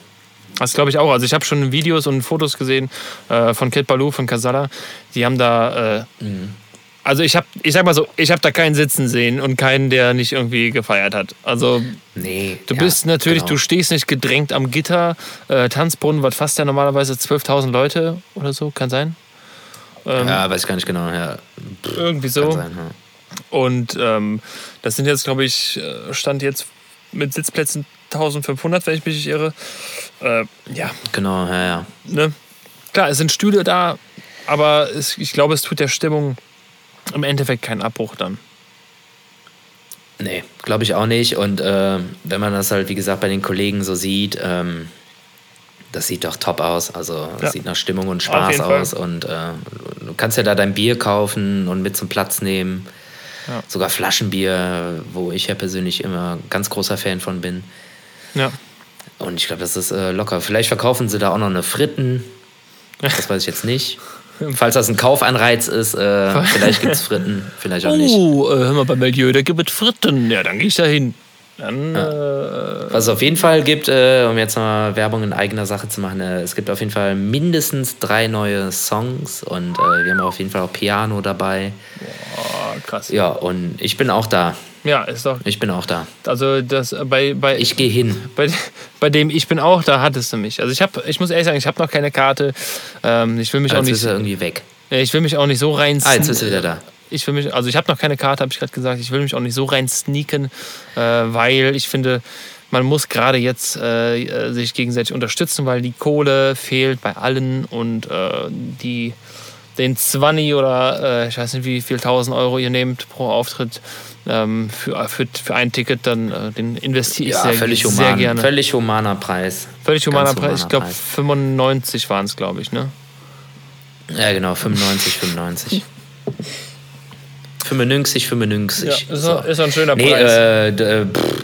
Das glaube ich auch. Also ich habe schon Videos und Fotos gesehen äh, von Kid Baloo, von Casala. Die haben da. Äh, Also ich habe, ich sag mal so, ich habe da keinen sitzen sehen und keinen, der nicht irgendwie gefeiert hat. Also Nee. du ja, bist natürlich, genau. du stehst nicht gedrängt am Gitter. Äh, Tanzbrunnen, was fast ja normalerweise 12.000 Leute oder so, kann sein. Ja, weiß ich gar nicht genau. Ja, Irgendwie so. sein, ja. Und ähm, das sind jetzt, glaube ich, äh, Stand jetzt mit Sitzplätzen 1500, wenn ich mich nicht irre. Äh, ja, Genau, ja, ja. ne? Klar, es sind Stühle da, aber es, ich glaube, es tut der Stimmung im Endeffekt keinen Abbruch dann. Nee, glaube ich auch nicht. Und äh, wenn man das halt, wie gesagt, bei den Kollegen so sieht, ähm, das sieht doch top aus. Also Ja. sieht nach Stimmung und Spaß jeden Fall. aus. Und äh, du kannst ja da dein Bier kaufen und mit zum Platz nehmen. Ja. Sogar Flaschenbier, wo ich ja persönlich immer ganz großer Fan von bin. Ja. Und ich glaube, das ist äh, locker. Vielleicht verkaufen sie da auch noch eine Fritten. [LAUGHS] Das weiß ich jetzt nicht. Falls das ein Kaufanreiz ist, äh, [LAUGHS] vielleicht gibt es Fritten, vielleicht auch nicht. Oh, äh, hör mal, bei Milieu, da gibt es Fritten. Ja, dann gehe ich da hin. Dann, äh, Was es auf jeden Fall gibt, äh, um jetzt mal Werbung in eigener Sache zu machen, äh, es gibt auf jeden Fall mindestens drei neue Songs und äh, wir haben auf jeden Fall auch Piano dabei. oh, krass. Ja, und ich bin auch da. Ja, ist doch. Ich bin auch da. Also das äh, bei, bei, Ich gehe hin. bei, bei dem ich bin auch, da hattest du mich. Also ich habe, ich muss ehrlich sagen, ich habe noch keine Karte. Ähm, ich will mich auch Jetzt nicht, ist er irgendwie weg. ich will mich auch nicht so rein. Ah, jetzt ist er wieder da. Ich will mich, also ich habe noch keine Karte, habe ich gerade gesagt. Ich will mich auch nicht so rein sneaken, äh, weil ich finde, man muss gerade jetzt äh, äh, sich gegenseitig unterstützen, weil die Kohle fehlt bei allen und äh, die den 20 oder äh, ich weiß nicht, wie viel 1000 Euro ihr nehmt pro Auftritt ähm, für, für, für ein Ticket, dann äh, den investiere ich Ja, sehr, völlig sehr human. gerne. Völlig humaner Preis. Völlig humaner Ganz Preis. Ich glaube, Preis. 95 waren es, glaube ich, ne? Ja, genau, 95, 95. 95, 95. Ja, ist, doch- ist ein schöner Nee, Preis. äh, äh, pff,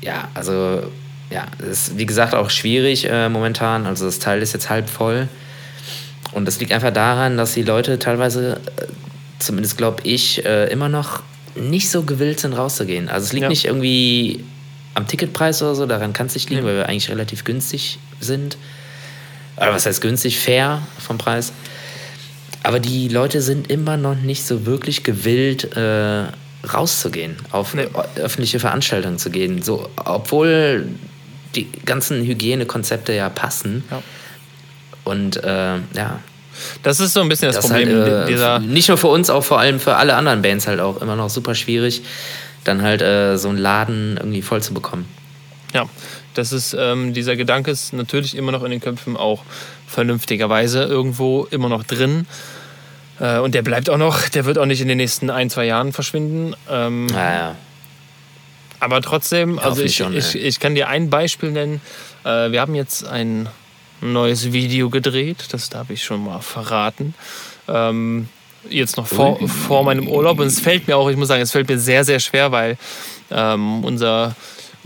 ja, also, ja, es ist wie gesagt auch schwierig äh, momentan. Also, das Teil ist jetzt halb voll. Und das liegt einfach daran, dass die Leute teilweise, äh, zumindest glaube ich, äh, immer noch nicht so gewillt sind, rauszugehen. Also, es liegt Ja. nicht irgendwie am Ticketpreis oder so, daran kann es nicht liegen, Ja. weil wir eigentlich relativ günstig sind. Aber was heißt günstig? Fair vom Preis. aber die Leute sind immer noch nicht so wirklich gewillt, äh, rauszugehen, auf Nee. öffentliche Veranstaltungen zu gehen. So, obwohl die ganzen Hygienekonzepte ja passen. Ja. Und äh, ja, Das ist so ein bisschen das, das Problem halt, äh, dieser. nicht nur für uns, auch vor allem für alle anderen Bands halt auch immer noch super schwierig, dann halt äh, so einen Laden irgendwie voll zu bekommen. Ja, das ist, ähm, dieser Gedanke ist natürlich immer noch in den Köpfen auch vernünftigerweise irgendwo immer noch drin. Äh, und der bleibt auch noch, der wird auch nicht in den nächsten ein, zwei Jahren verschwinden. Ähm, Naja, Aber trotzdem, also ich, schon, ich, ich kann dir ein Beispiel nennen. Äh, wir haben jetzt ein neues Video gedreht, das darf ich schon mal verraten. Ähm, jetzt noch vor, vor meinem Urlaub. Und es fällt mir auch, ich muss sagen, es fällt mir sehr, sehr schwer, weil ähm, unser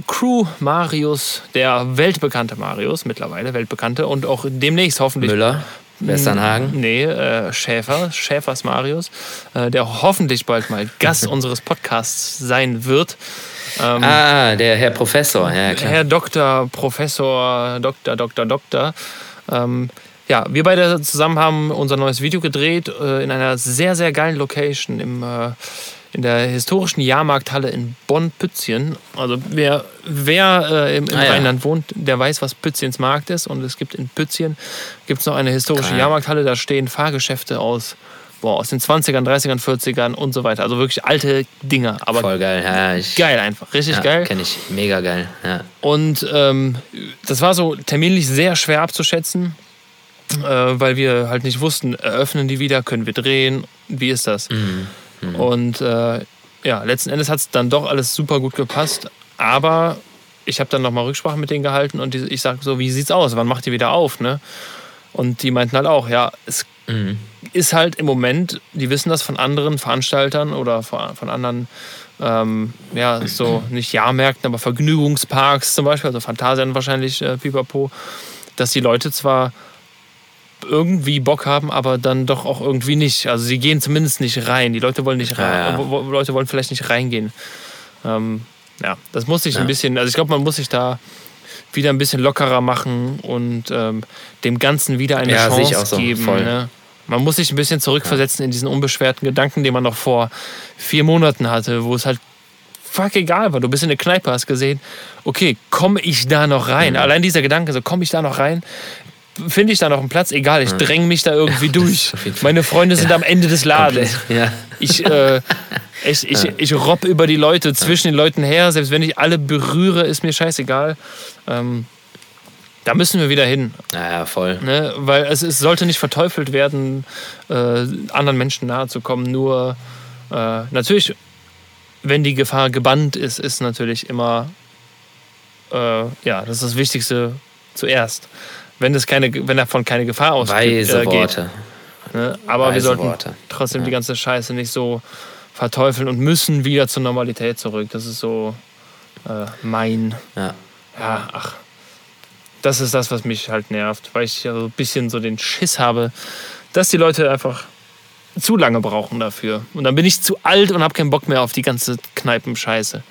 Crew Marius, der weltbekannte Marius, mittlerweile weltbekannte und auch demnächst hoffentlich Müller, Westernhagen. Nee, äh, Schäfer, Schäfers Marius, äh, der hoffentlich bald mal Gast [LAUGHS] unseres Podcasts sein wird. Ähm, Ah, der Herr Professor, ja klar. Herr Doktor, Professor, Doktor, Doktor, Doktor. Ähm, ja, wir beide zusammen haben unser neues Video gedreht äh, in einer sehr, sehr geilen Location im, äh, in der historischen Jahrmarkthalle in Bonn-Pützchen. Also wer, wer äh, im, im Ah, ja. Rheinland wohnt, der weiß, was Pützchens Markt ist. Und es gibt in Pützchen gibt's noch eine historische Geil. Jahrmarkthalle. Da stehen Fahrgeschäfte aus, boah, aus den 20ern, 30ern, 40ern und so weiter. Also wirklich alte Dinger. Aber Voll geil. Ja, ich, geil einfach, richtig ja, geil. Kenne ich. Mega geil. Ja. Und ähm, das war so terminlich sehr schwer abzuschätzen, äh, weil wir halt nicht wussten, eröffnen die wieder, können wir drehen, wie ist das? Und äh, ja, letzten Endes hat es dann doch alles super gut gepasst, aber ich habe dann nochmal Rücksprache mit denen gehalten und die, ich sage so, wie sieht's aus? Wann macht ihr wieder auf? Ne? Und die meinten halt auch, ja, es Mhm. Ist halt im Moment, die wissen das von anderen Veranstaltern oder von anderen, ähm, ja, so nicht Jahrmärkten, aber Vergnügungsparks zum Beispiel, also Phantasian wahrscheinlich, äh, Pipapo, dass die Leute zwar irgendwie Bock haben, aber dann doch auch irgendwie nicht. Also sie gehen zumindest nicht rein. Die Leute wollen nicht rein. Ja, ja. Leute wollen vielleicht nicht reingehen. Ähm, ja, das muss sich Ja. ein bisschen, also ich glaube, man muss sich da wieder ein bisschen lockerer machen und ähm, dem Ganzen wieder eine ich Chance so, geben. voll. Ne? Man muss sich ein bisschen zurückversetzen in diesen unbeschwerten Gedanken, den man noch vor vier Monaten hatte, wo es halt fuck egal war. Du bist in eine Kneipe, hast gesehen, okay, komme ich da noch rein? Allein dieser Gedanke, so komme ich da noch rein? Finde ich da noch einen Platz? Egal, ich dränge mich da irgendwie durch. jeden Fall. Meine Freunde sind am Ende des Ladens. Ja. Ich, äh, ich, ich, ich robb über die Leute, zwischen den Leuten her. Selbst wenn ich alle berühre, ist mir scheißegal. Ähm, da müssen wir wieder hin. ja, voll. Ne? Weil es, es sollte nicht verteufelt werden, äh, anderen Menschen nahe zu kommen. Nur äh, natürlich, wenn die Gefahr gebannt ist, ist natürlich immer, äh, ja, das ist das Wichtigste zuerst. Wenn, das keine, wenn davon keine Gefahr ausgeht, Weise äh, geht. Worte. Ne? Aber wir Weise sollten Worte. trotzdem Ja. die ganze Scheiße nicht so verteufeln und müssen wieder zur Normalität zurück. Das ist so äh, mein, Ja. ja, ach. Das ist das, was mich halt nervt, weil ich ja so ein bisschen so den Schiss habe, dass die Leute einfach zu lange brauchen dafür. Und dann bin ich zu alt und habe keinen Bock mehr auf die ganze Kneipenscheiße.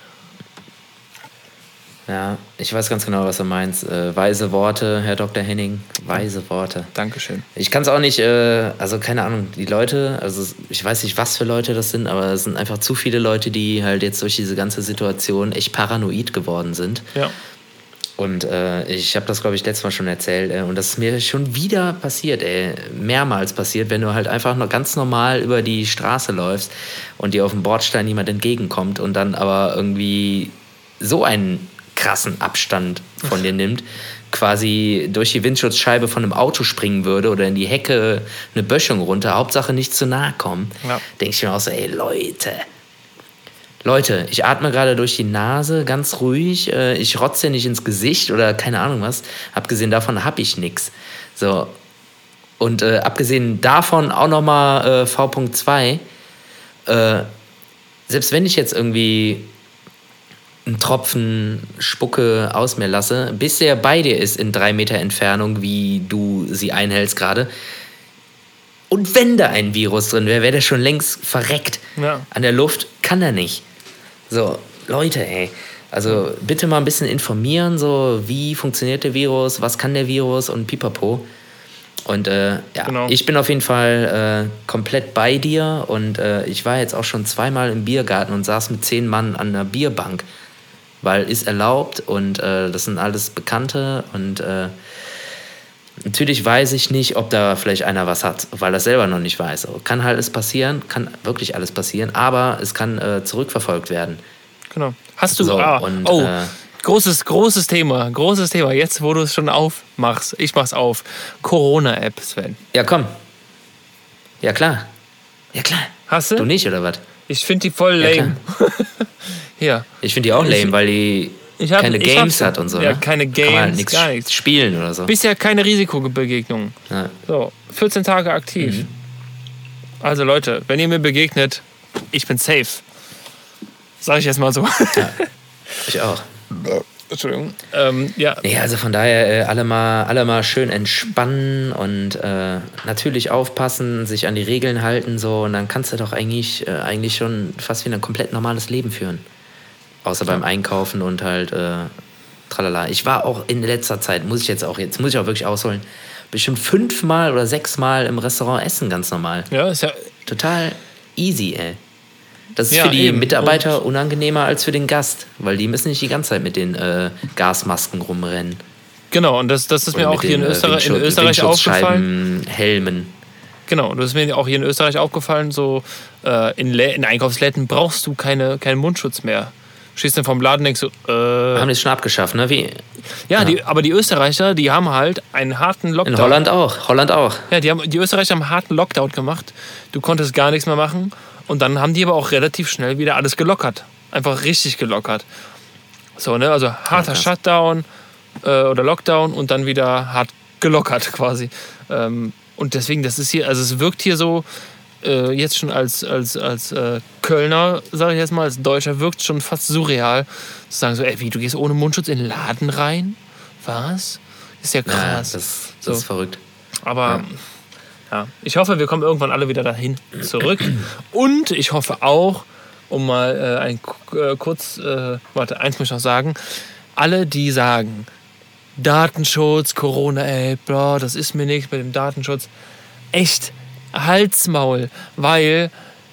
ja, ich weiß ganz genau, was du meinst. Äh, weise Worte, Herr Dr. Henning. Weise Worte. Dankeschön. Ich kann es auch nicht, äh, also keine Ahnung, die Leute, also ich weiß nicht, was für Leute das sind, aber es sind einfach zu viele Leute, die halt jetzt durch diese ganze Situation echt paranoid geworden sind. Ja. Und äh, ich habe das, glaube ich, letztes Mal schon erzählt. Äh, und das ist mir schon wieder passiert, ey. Mehrmals passiert, wenn du halt einfach noch ganz normal über die Straße läufst und dir auf dem Bordstein jemand entgegenkommt und dann aber irgendwie so einen krassen Abstand von dir nimmt, quasi durch die Windschutzscheibe von einem Auto springen würde oder in die Hecke eine Böschung runter, Hauptsache nicht zu nahe kommen, Ja. denke ich mir auch so, ey Leute, Leute, ich atme gerade durch die Nase, ganz ruhig. Äh, ich rotze nicht ins Gesicht oder keine Ahnung was. Abgesehen davon habe ich nichts. So. Und äh, abgesehen davon auch nochmal äh, V.2. Äh, selbst wenn ich jetzt irgendwie einen Tropfen Spucke aus mir lasse, bis er bei dir ist in drei Meter Entfernung, wie du sie einhältst gerade. Und wenn da ein Virus drin wäre, wäre der schon längst verreckt. Ja. An der Luft kann er nicht. So, Leute, ey. Also bitte mal ein bisschen informieren, so wie funktioniert der Virus, was kann der Virus und pipapo. Und äh, ja, Genau. ich bin auf jeden Fall äh, komplett bei dir und äh, ich war jetzt auch schon zweimal im Biergarten und saß mit zehn Mann an einer Bierbank, weil ist erlaubt und äh, das sind alles Bekannte und äh, natürlich weiß ich nicht, ob da vielleicht einer was hat, weil das selber noch nicht weiß. Kann halt alles passieren, kann wirklich alles passieren, aber es kann äh, zurückverfolgt werden. Genau. Hast du. So, ah, und, oh, äh, großes, großes Thema. Großes Thema. Jetzt, wo du es schon aufmachst. Ich mach's auf. Corona-App, Sven. Ja, komm. Ja, klar. Ja, klar. Hast du? Du nicht, oder was? Ich finde die voll Ja, lame. [LAUGHS] Hier. Ich finde die auch lame, weil die hab- keine Games hat und so. ja, ne? keine Kann man halt Games, nichts gar nichts. spielen oder so. Bisher keine Risikobegegnung. Ja. So, 14 Tage aktiv. Mhm. Also Leute, wenn ihr mir begegnet, ich bin safe. Sag ich jetzt mal so. [LAUGHS] Ich auch. Entschuldigung. Ähm, ja, Nee, also von daher äh, alle, mal, alle mal schön entspannen und äh, natürlich aufpassen, sich an die Regeln halten so und dann kannst du doch eigentlich, äh, eigentlich schon fast wieder ein komplett normales Leben führen. Außer beim Einkaufen und halt äh, tralala. Ich war auch in letzter Zeit, muss ich jetzt auch, jetzt muss ich auch wirklich ausholen, bestimmt fünfmal oder sechsmal im Restaurant essen, ganz normal. ja, ist ja. Total easy, ey. Das ist Ja, für die eben. Mitarbeiter unangenehmer als für den Gast, weil die müssen nicht die ganze Zeit mit den äh, Gasmasken rumrennen. Genau, und das, das ist mir Oder auch mit hier in den, äh, Österreich, in Windschutz- Österreich aufgefallen. Helmen. Genau, und das ist mir auch hier in Österreich aufgefallen. So äh, in, in Einkaufsläden brauchst du keine, keinen Mundschutz mehr. Stehst dann vom Laden denkst so, äh, Haben die es schon abgeschafft, ne? Wie ja, Die, aber die Österreicher, die haben halt einen harten Lockdown. in Holland auch. Holland auch. Ja, die, haben, die Österreicher haben einen harten Lockdown gemacht. Du konntest gar nichts mehr machen. Und dann haben die aber auch relativ schnell wieder alles gelockert. Einfach richtig gelockert. So, ne? Also harter krass. Shutdown äh, oder Lockdown und dann wieder hart gelockert quasi. Ähm, und deswegen, das ist hier, also es wirkt hier so, äh, jetzt schon als, als, als äh, Kölner, sage ich jetzt mal, als Deutscher, wirkt schon fast surreal. Zu sagen so, ey, wie, du gehst ohne Mundschutz in den Laden rein? Was? Ist ja Ja, krass. das, das So. ist verrückt. Aber ja. ich hoffe, wir kommen irgendwann alle wieder dahin zurück. Und ich hoffe auch, um mal äh, ein äh, kurz, äh, warte, eins muss ich noch sagen, alle, die sagen, Datenschutz, Corona, ey, bro, das ist mir nichts mit dem Datenschutz. Echt, Halsmaul, weil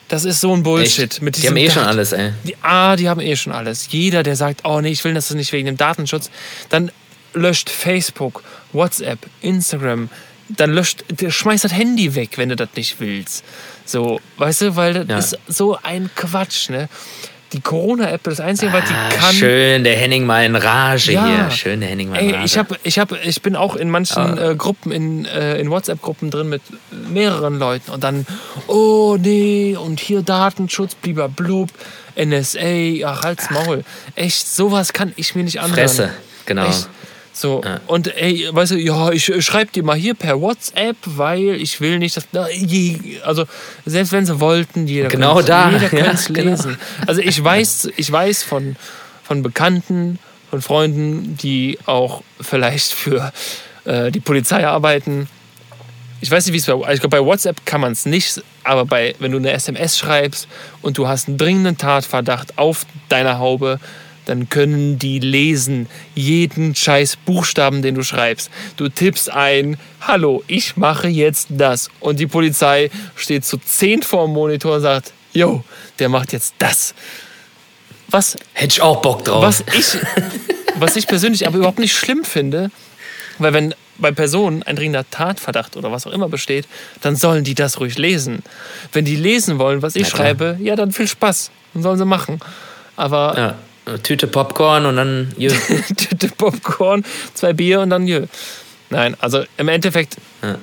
das ist so ein Bullshit. Echt? Mit die haben eh schon alles, ey. die, ah, die haben eh schon alles. Jeder, der sagt, oh nee, ich will das nicht wegen dem Datenschutz, dann löscht Facebook, WhatsApp, Instagram, dann löscht, der schmeißt das Handy weg, wenn du das nicht willst. So, weißt du, weil das Ja. ist so ein Quatsch, ne? Die Corona-App, das Einzige, was die Ah, kann. schön, der Henning mal in Rage Ja. hier. Schön, der Henning mal in Ey, Rage. ich, hab, ich, hab, ich bin auch in manchen Ah. äh, Gruppen, in, äh, in WhatsApp-Gruppen drin mit mehreren Leuten und dann, oh nee, und hier Datenschutz, blub, NSA, ach, halt's Maul. Echt, sowas kann ich mir nicht anhören. Fresse, genau. Echt. So, Ja. und ey, weißt du, ja, ich äh, schreib dir mal hier per WhatsApp, weil ich will nicht, dass. Na, je, also, selbst wenn sie wollten, jeder Genau könnte da, jeder [LAUGHS] ja, könnte genau. lesen. Also, ich weiß, ich weiß von, von Bekannten, von Freunden, die auch vielleicht für äh, die Polizei arbeiten. Ich weiß nicht, wie es bei, ich glaube, bei WhatsApp kann man es nicht, aber bei, wenn du eine SMS schreibst und du hast einen dringenden Tatverdacht auf deiner Haube, dann können die lesen jeden scheiß Buchstaben, den du schreibst. Du tippst ein, hallo, ich mache jetzt das. Und die Polizei steht zu zehn vor dem Monitor und sagt, jo, der macht jetzt das. Was Hätte ich auch Bock drauf. was ich, was ich persönlich aber überhaupt nicht schlimm finde, weil wenn bei Personen ein dringender Tatverdacht oder was auch immer besteht, dann sollen die das ruhig lesen. Wenn die lesen wollen, was ich schreibe, ja, dann viel Spaß. Dann sollen sie machen. Aber Ja, Tüte Popcorn und dann. Jö. [LAUGHS] Tüte Popcorn, zwei Bier und dann jö. Nein, also im Endeffekt, Ja.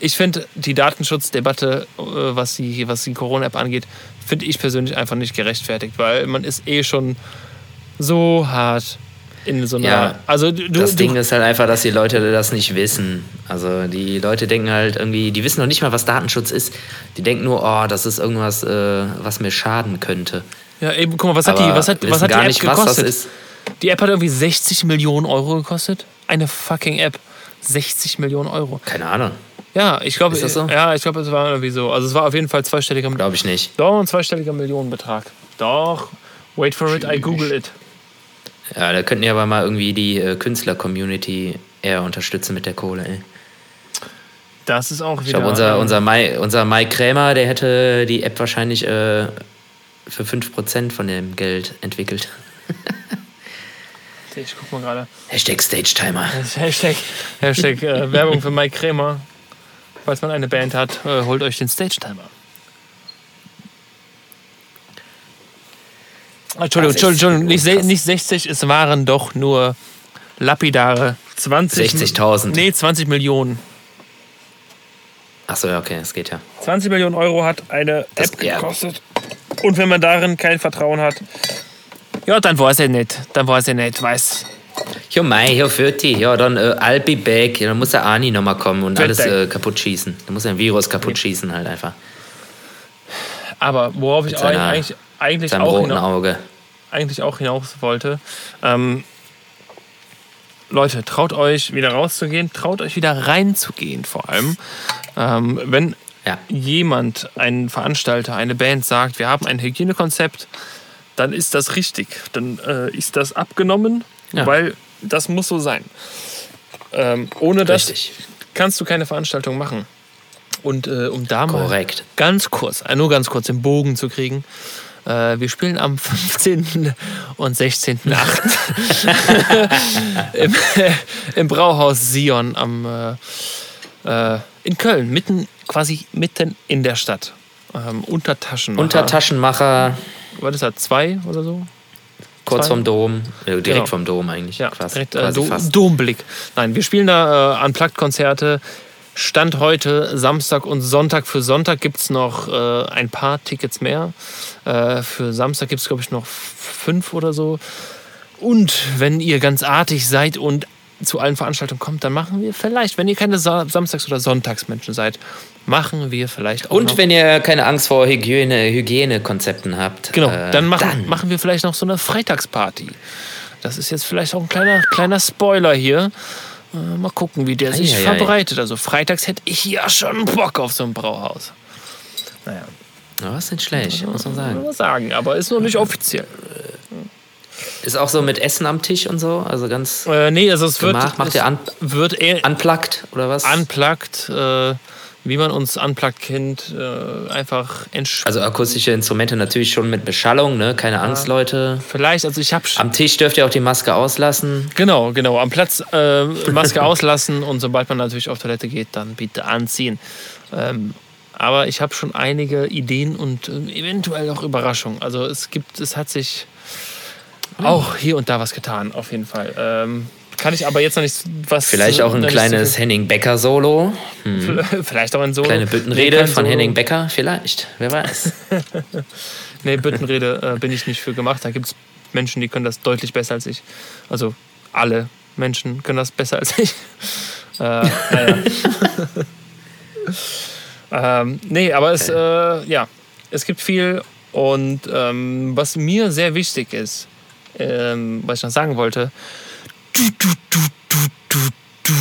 ich finde die Datenschutzdebatte, äh, was die, was die Corona-App angeht, finde ich persönlich einfach nicht gerechtfertigt, weil man ist eh schon so hart in so einer. Ja, also du, Das du, Ding ist halt einfach, dass die Leute das nicht wissen. Also die Leute denken halt irgendwie, die wissen noch nicht mal, was Datenschutz ist. Die denken nur, oh, das ist irgendwas, äh, was mir schaden könnte. Ja, eben, guck mal, was hat die, was hat, was hat die App gekostet? Die App hat irgendwie 60 Millionen Euro gekostet. Eine fucking App. 60 Millionen Euro. Keine Ahnung, Ja, ich glaube, so? ja, ich glaube, es war irgendwie so. Also es war auf jeden Fall zweistelliger glaube ich nicht. Doch, ein zweistelliger Millionenbetrag. Doch. Wait for it, I google it. Ja, da könnten ja aber mal irgendwie die äh, Künstler-Community eher unterstützen mit der Kohle, ey. Das ist auch Ich wieder. glaube, unser, unser, Mai, unser Mike Krämer, der hätte die App wahrscheinlich äh, für 5% von dem Geld entwickelt. [LAUGHS] ich guck mal gerade. Hashtag Stage Timer. [LAUGHS] Hashtag, Hashtag äh, Werbung für Mike Krämer. Falls man eine Band hat, äh, holt euch den Stage-Timer. Entschuldigung, Das ist Entschuldigung, nicht, se- krass. nicht 60, es waren doch nur lapidare 20 60.000. Nee, 20 Millionen. Achso, ja, okay, das geht ja. 20 Millionen Euro hat eine Das- App gekostet. Und wenn man darin kein Vertrauen hat, ja, dann weiß ich nicht. Dann weiß ich nicht, weiß. Ja, Mai, ja, 40. Ja, dann äh, I'll be back. Ja, dann muss der Ani nochmal kommen und alles äh, kaputt schießen. Dann muss er ein Virus kaputt schießen, halt einfach. Aber worauf ich seiner- eigentlich, eigentlich, auch roten hinaus, Auge. eigentlich auch hinaus wollte, ähm, Leute, traut euch wieder rauszugehen, traut euch wieder reinzugehen vor allem. Ähm, wenn Ja. jemand, ein Veranstalter, eine Band sagt, wir haben ein Hygienekonzept, dann ist das richtig. Dann äh, ist das abgenommen, Ja. weil das muss so sein. Ähm, ohne das Richtig. kannst du keine Veranstaltung machen. Und äh, um da mal Korrekt. ganz kurz, äh, nur ganz kurz den Bogen zu kriegen. Äh, wir spielen am 15. und 16.8. [LAUGHS] [LAUGHS] Im, Im Brauhaus Sion am, äh, in Köln, mitten, quasi mitten in der Stadt. Ähm, unter Taschenmacher. Untertaschenmacher, Was ist das, zwei oder so? kurz Zwei? vom Dom. Äh, direkt Genau. vom Dom eigentlich. Ja, quasi, direkt äh, Do fast. Domblick. Nein, wir spielen da äh, Unplugged-Konzerte. Stand heute, Samstag und Sonntag. Für Sonntag gibt es noch äh, ein paar Tickets mehr. Äh, für Samstag gibt es, glaube ich, noch fünf oder so. Und wenn ihr ganz artig seid und zu allen Veranstaltungen kommt, dann machen wir vielleicht, wenn ihr keine Sa Samstags- oder Sonntagsmenschen seid, machen wir vielleicht auch Und noch wenn ihr keine Angst vor Hygiene, Hygienekonzepten habt, Genau, äh, dann, machen, dann machen wir vielleicht noch so eine Freitagsparty. Das ist jetzt vielleicht auch ein kleiner, kleiner Spoiler hier. Äh, mal gucken, wie der sich Eieiei. verbreitet. Also freitags hätte ich ja schon Bock auf so ein Brauhaus. Naja, Ja, ist nicht schlecht, muss man sagen. man sagen, aber ist noch nicht offiziell. Ist auch so mit Essen am Tisch und so, also ganz Äh, nee, also es wird, Gemach, macht es ihr un wird eher unplugged oder was? unplugged, äh, wie man uns unplugged kennt, äh, einfach entspannt. also akustische Instrumente natürlich schon mit Beschallung, ne? Keine Angst, Leute. Vielleicht, also ich habe Am Tisch dürft ihr auch die Maske auslassen. Genau, genau. Am Platz äh, Maske [LAUGHS] auslassen und sobald man natürlich auf Toilette geht, dann bitte anziehen. Ähm, aber ich habe schon einige Ideen und äh, eventuell auch Überraschungen. Also es gibt, es hat sich auch hier und da was getan, auf jeden Fall. Ähm, kann ich aber jetzt noch nicht was. Vielleicht auch ein noch nicht kleines so Henning Becker Solo. viel- [LAUGHS] Vielleicht auch ein Solo. Kleine Nee, Büttenrede kein von Solo. Henning Becker, vielleicht. Wer weiß. [LAUGHS] Nee, Büttenrede äh, bin ich nicht für gemacht. Da gibt es Menschen, die können das deutlich besser als ich. Also alle Menschen können das besser als ich. [LAUGHS] Äh, naja. ähm, nee, aber es, äh, ja, es gibt viel. Und ähm, was mir sehr wichtig ist, ähm, was ich noch sagen wollte, du, du, du, du, du, du.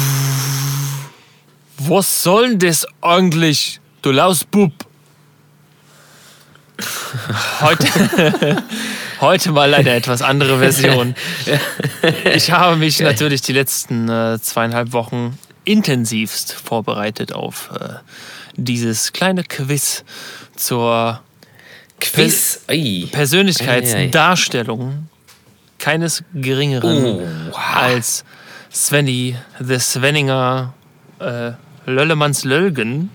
Was soll denn das eigentlich, du Lausbub? Heute, [LAUGHS] heute mal eine etwas andere Version. Ich habe mich natürlich die letzten äh, zweieinhalb Wochen intensivst vorbereitet auf äh, dieses kleine Quiz zur Quiz. Ui. Persönlichkeitsdarstellung keines Geringeren Oh, als Svenny, the Svenninger äh, Löllemanns Lölgen.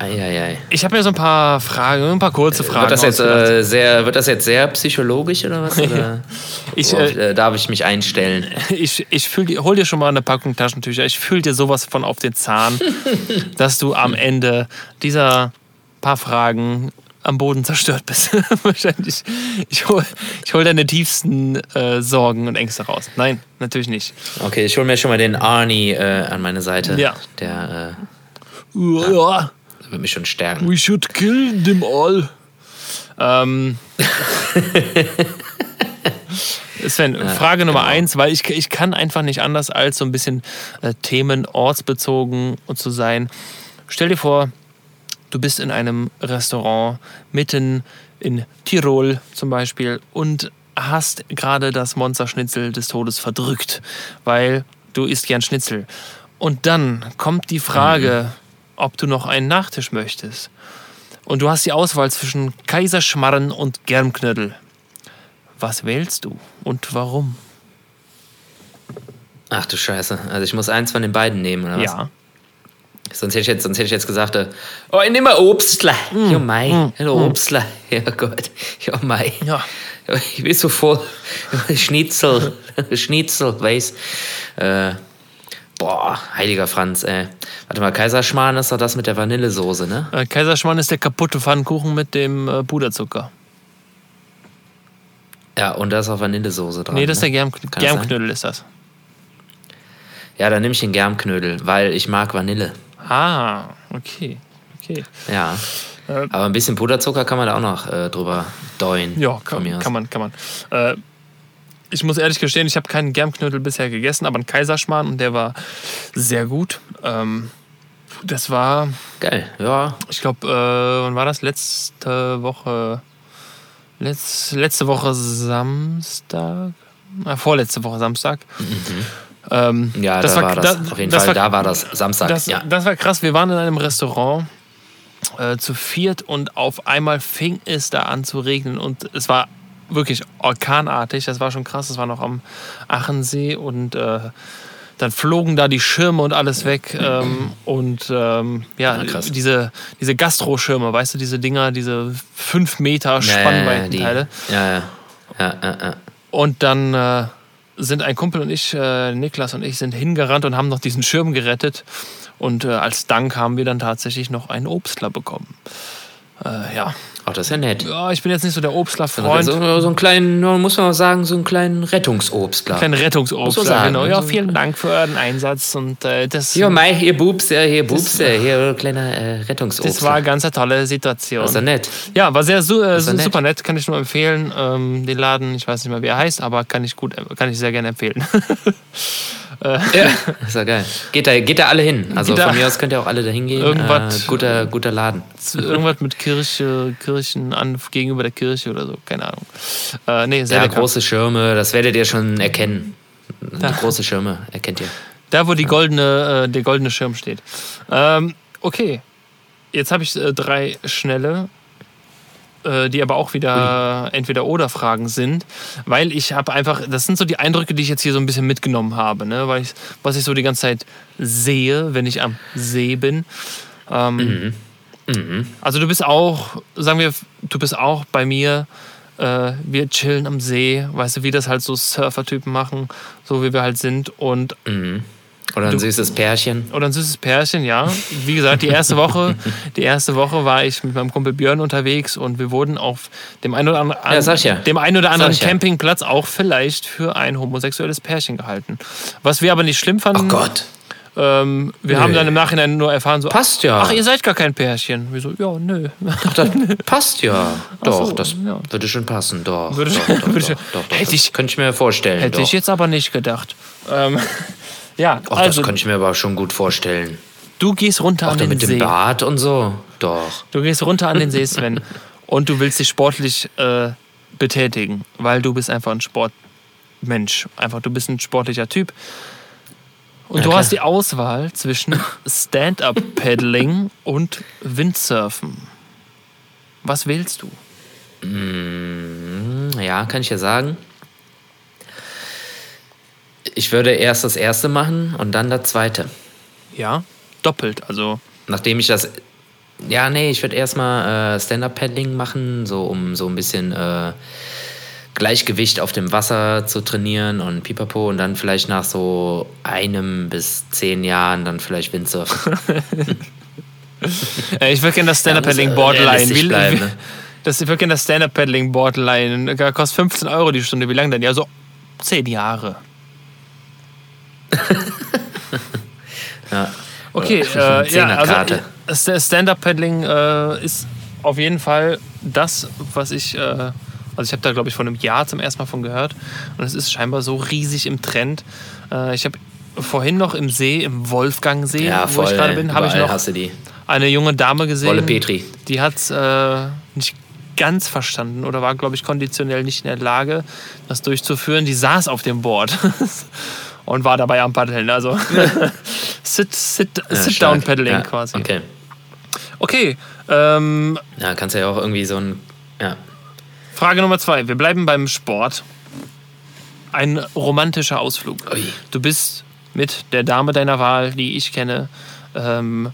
Eieiei. Ich habe mir so ein paar Fragen, ein paar kurze Fragen Wird das, jetzt, äh, sehr, wird das jetzt sehr psychologisch oder was? Oder [LAUGHS] ich, worauf, äh, äh, darf ich mich einstellen? [LAUGHS] ich, ich fühl dir, hol dir schon mal eine Packung Taschentücher. Ich fühl dir sowas von auf den Zahn, [LAUGHS] dass du am Ende dieser paar Fragen am Boden zerstört bist. [LAUGHS] Wahrscheinlich. Ich hol, ich hol deine tiefsten äh, Sorgen und Ängste raus. Nein, natürlich nicht. Okay, ich hole mir schon mal den Arnie äh, an meine Seite. Ja. Der Ja, äh, wird mich schon stärken. we should kill them all. Ähm. [LAUGHS] Sven, Frage Nummer genau. eins, weil ich, ich kann einfach nicht anders als so ein bisschen äh, Themen ortsbezogen zu sein. Stell dir vor, du bist in einem Restaurant mitten in Tirol zum Beispiel und hast gerade das Monsterschnitzel des Todes verdrückt, weil du isst gern Schnitzel. Und dann kommt die Frage, ob du noch einen Nachtisch möchtest. Und du hast die Auswahl zwischen Kaiserschmarren und Germknödel. Was wählst du und warum? Ach du Scheiße. Also ich muss eins von den beiden nehmen, oder was? Ja. Sonst hätte ich jetzt, sonst hätte ich jetzt gesagt, äh, oh, ich nehme Obstler. Mm, Ja, mei. Obstler. Ja Gott. Ja, mei. Ja. Ich bin so voll. [LAUGHS] Schnitzel. [LAUGHS] Schnitzel, weiß. Äh, boah, heiliger Franz, ey. Warte mal, Kaiserschmarrn ist doch das mit der Vanillesoße, ne? Äh, Kaiserschmarrn ist der kaputte Pfannkuchen mit dem äh, Puderzucker. Ja, und da ist auch Vanillesoße dran. Nee, das ist der ne? Germ das sein? Germknödel, ist das. Ja, dann nehme ich den Germknödel, weil ich mag Vanille. Ah, okay. Okay. Ja. Äh, Aber ein bisschen Puderzucker kann man da auch noch äh, drüber deuen. Ja, kann, kann man, kann man. Äh, ich muss ehrlich gestehen, ich habe keinen Germknödel bisher gegessen, aber einen Kaiserschmarrn und der war sehr gut. Ähm, das war, Geil, ja. ich glaube, äh, wann war das? Letzte Woche. Letz, letzte Woche Samstag? Äh, vorletzte Woche Samstag. Ähm. Ja, das da war- war das. da- auf jeden das Fall, war- da war das Samstag. Das, ja. das war krass. Wir waren in einem Restaurant äh, zu viert und auf einmal fing es da an zu regnen und es war wirklich orkanartig. Das war schon krass. Das war noch am Achensee und äh, dann flogen da die Schirme und alles weg. Ähm, und ähm, ja, krass. diese, diese Gastroschirme, weißt du, diese Dinger, diese 5 Meter Spannweitenteile. Ja, ja. ja, ja, ja. Und dann äh, sind ein Kumpel und ich, äh, Niklas und ich, sind hingerannt und haben noch diesen Schirm gerettet. Und äh, als Dank haben wir dann tatsächlich noch einen Obstler bekommen. Äh, ja. Ach, das ist ja nett. ja, ich bin jetzt nicht so der Obstler-Freund. So, so einen kleinen, muss man sagen, so einen kleinen Rettungsobstler. Man Rettungsobstler, sagen. genau. Ja, Also- vielen Dank für euren Einsatz. Und äh, das, Ja, mei, hier Bubs, ja, hier Bubs, ja, hier kleiner äh, Rettungsobstler. das war eine ganz tolle Situation. Das ist ja nett. Ja, war sehr su äh, ist ja nett. super nett, kann ich nur empfehlen. Ähm, den Laden, ich weiß nicht mehr, wie er heißt, aber kann ich gut, kann ich sehr gerne empfehlen. [LAUGHS] Ja, [LAUGHS] ist ja geil. Geht da, geht da alle hin. Also Geht da- von mir aus könnt ihr auch alle da hingehen. Irgendwas- Äh, guter, guter Laden. Irgendwas mit Kirche, Kirchen an, gegenüber der Kirche oder so, keine Ahnung. Äh, nee, sehr Ja, lecker. große Schirme, das werdet ihr schon erkennen. Die große Schirme erkennt ihr. Da, wo die goldene, äh, der goldene Schirm steht. Ähm, okay, jetzt habe ich äh, drei schnelle, äh, die aber auch wieder entweder oder Fragen sind, weil ich habe einfach, das sind so die Eindrücke, die ich jetzt hier so ein bisschen mitgenommen habe, ne? weil ich, was ich so die ganze Zeit sehe, wenn ich am See bin. Ähm, Also du bist auch, sagen wir, du bist auch bei mir. Äh, wir chillen am See, weißt du, wie das halt so Surfer-Typen machen, so wie wir halt sind. Und Oder ein süßes Pärchen. oder ein süßes Pärchen, ja. Wie gesagt, die erste Woche, die erste Woche war ich mit meinem Kumpel Björn unterwegs und wir wurden auf dem einen oder anderen, Ja, dem einen oder anderen. Campingplatz auch vielleicht für ein homosexuelles Pärchen gehalten. Was wir aber nicht schlimm fanden. Oh Gott. Ähm, wir Nö. haben dann im Nachhinein nur erfahren, so, Passt ja. ach, ihr seid gar kein Pärchen. Wir so, ja, nö. Doch, das [LAUGHS] passt ja. Doch, so, das ja. würde schon passen. Doch. Würde- doch, doch, [LAUGHS] doch, doch, doch, Hätte ich- könnte ich mir vorstellen. Hätte ich jetzt aber nicht gedacht. Ähm, ja, Och, also das könnte ich mir aber schon gut vorstellen. du gehst runter Auch an den mit See. dem Bart und so. Doch. Du gehst runter an den See, Sven, [LAUGHS] und du willst dich sportlich äh, betätigen, weil du bist einfach ein Sportmensch. Einfach, du bist ein sportlicher Typ. Und Ja, du klar. hast die Auswahl zwischen [LAUGHS] Stand-up-Paddling und Windsurfen. Was wählst du? Hm, Ja, kann ich ja sagen. Ich würde erst das erste machen und dann das zweite. Ja, doppelt. Also, Nachdem ich das. Ja, nee, ich würde erstmal äh, Stand-Up-Paddling machen, so um so ein bisschen äh, Gleichgewicht auf dem Wasser zu trainieren und pipapo und dann vielleicht nach so einem bis zehn Jahren dann vielleicht Windsurfen. [LAUGHS] äh, ich würde gerne das Stand-up-Paddling Borderline. Wie, bleiben, ne? [LAUGHS] das, ich würde gerne das Stand-up-Paddling Borderline. Kostet 15 Euro die Stunde. Wie lange denn? Ja, so 10 Jahre. Ja. Okay, äh, eine ja, also äh, Sta- Stand-Up-Paddling äh, ist auf jeden Fall das, was ich, äh, also ich habe da glaube ich vor einem Jahr zum ersten Mal von gehört und es ist scheinbar so riesig im Trend. Äh, ich habe vorhin noch im See, im Wolfgangsee, Ja, wo ich gerade bin, habe ich noch eine junge Dame gesehen. Wolle Petri. Die hat äh, nicht ganz verstanden oder war, glaube ich, konditionell nicht in der Lage, das durchzuführen. Die saß auf dem Board [LAUGHS] und war dabei am Paddeln. Also [LAUGHS] Sit, sit, Ja, sit stark. down Paddling ja, quasi. Okay. Okay, ähm, Ja, kannst ja auch irgendwie so ein. Ja. Frage Nummer zwei. Wir bleiben beim Sport. Ein romantischer Ausflug. Ui. Du bist mit der Dame deiner Wahl, die ich kenne, ähm,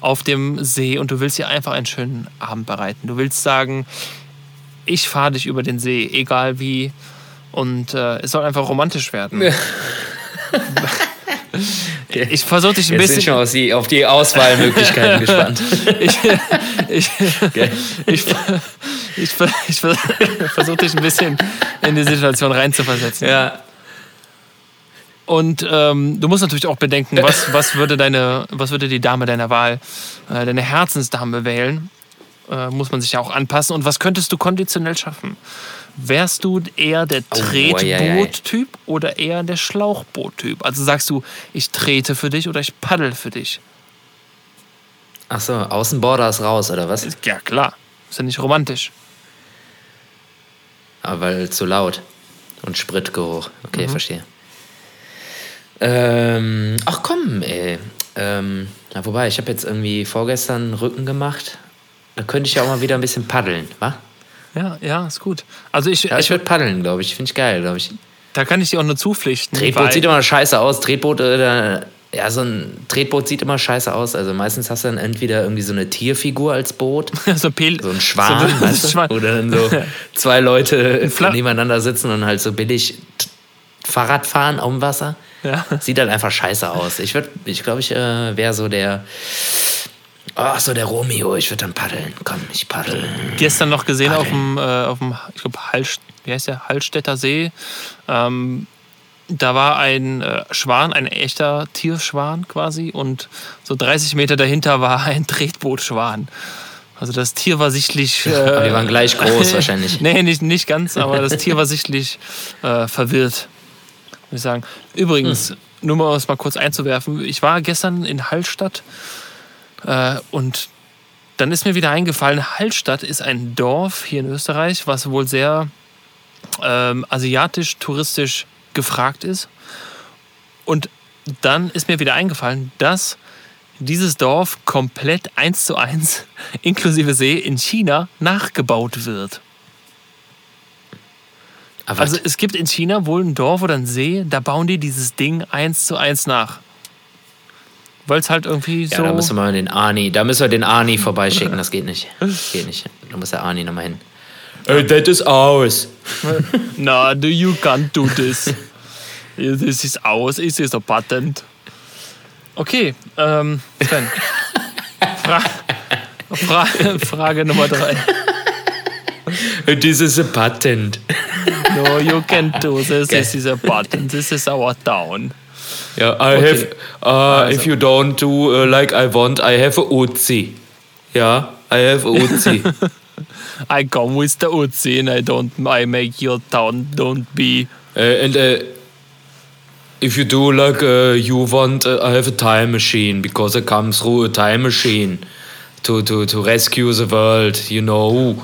auf dem See und du willst ihr einfach einen schönen Abend bereiten. Du willst sagen, ich fahre dich über den See, egal wie. Und äh, es soll einfach romantisch werden. Ich versuche dich ein Jetzt bin ich schon bisschen. auf die, Auswahlmöglichkeiten [LAUGHS] gespannt. Ich, ich, ich, ich, ich versuche dich ein bisschen in die Situation reinzuversetzen. Ja. Und ähm, du musst natürlich auch bedenken, was, was, würde deine, was würde die Dame deiner Wahl, äh, deine Herzensdame wählen. Äh, muss man sich ja auch anpassen. Und was könntest du konditionell schaffen? Wärst du eher der Oh. Tretboot-Typ oder eher der Schlauchboot-Typ? Also sagst du, ich trete für dich oder ich paddel für dich? Achso, Außenborder ist raus, oder was? Ja, klar. Ist ja nicht romantisch. Aber weil zu laut. Und Spritgeruch. Mhm. Okay, verstehe. Ähm, ach komm, ey. Ähm, na, wobei, ich habe jetzt irgendwie vorgestern Rücken gemacht. Da könnte ich ja auch mal wieder ein bisschen paddeln, wa? Ja, ja, ist gut. Also ich, Ja, ich würde paddeln, glaube ich. Finde ich geil, glaube ich. da kann ich dir auch nur zupflichten. Tretboot sieht immer scheiße aus. Tretboot, äh, da- ja, so ein Tretboot sieht immer scheiße aus. Also meistens hast du dann entweder irgendwie so eine Tierfigur als Boot. [LAUGHS] so, Pel So ein Schwan, so, weißt du? Schwan. Oder dann so zwei Leute nebeneinander sitzen und halt so billig Fahrrad fahren auf dem Wasser. Ja. Sieht halt einfach scheiße aus. Ich würde, ich glaube, ich äh, wäre so der, ach so der Romeo. Ich würde dann paddeln. Komm, ich paddel. gestern noch gesehen auf dem, äh, auf dem ich glaube, Hallst, wie heißt der? Hallstätter See. Ähm, da war ein äh, Schwan, ein echter Tierschwan quasi. Und so 30 Meter dahinter war [LAUGHS] ein Tretbootschwan. Also das Tier war sichtlich. [LAUGHS] Äh, Aber die waren gleich groß [LAUGHS] wahrscheinlich. nee, nicht, nicht ganz, aber das Tier war sichtlich äh, verwirrt. Muss ich sagen. Übrigens, Hm. nur mal um es mal kurz einzuwerfen, ich war gestern in Hallstatt äh, und dann ist mir wieder eingefallen, Hallstatt ist ein Dorf hier in Österreich, was wohl sehr ähm, asiatisch, touristisch gefragt ist. Und dann ist mir wieder eingefallen, dass dieses Dorf komplett eins zu eins, [LAUGHS] inklusive See, in China nachgebaut wird. Aber Also es gibt in China wohl ein Dorf oder ein See, da bauen die dieses Ding eins zu eins nach. Weil es halt irgendwie ja, so. da müssen wir den Arni, da müssen wir den Arni vorbeischicken. Das geht nicht. Das geht nicht. Da muss der Arni nochmal hin. Hey, that is ours. [LAUGHS] No, do you can't do this. this is ours, this is a patent. Okay, ähm, Sven. Fra Fra Frage Nummer drei. This is a patent. No, you can't do this. Okay. This is a patent. This is our town. Yeah, I Okay. have. Uh, If you don't do uh, like I want, I have a Uzi. Yeah, I have a [LAUGHS] Uzi. I come with the Uzi and I don't. I make your town. Don't be. uh, and uh, if you do like uh, you want, uh, I have a time machine because I come through a time machine to to to rescue the world. You know.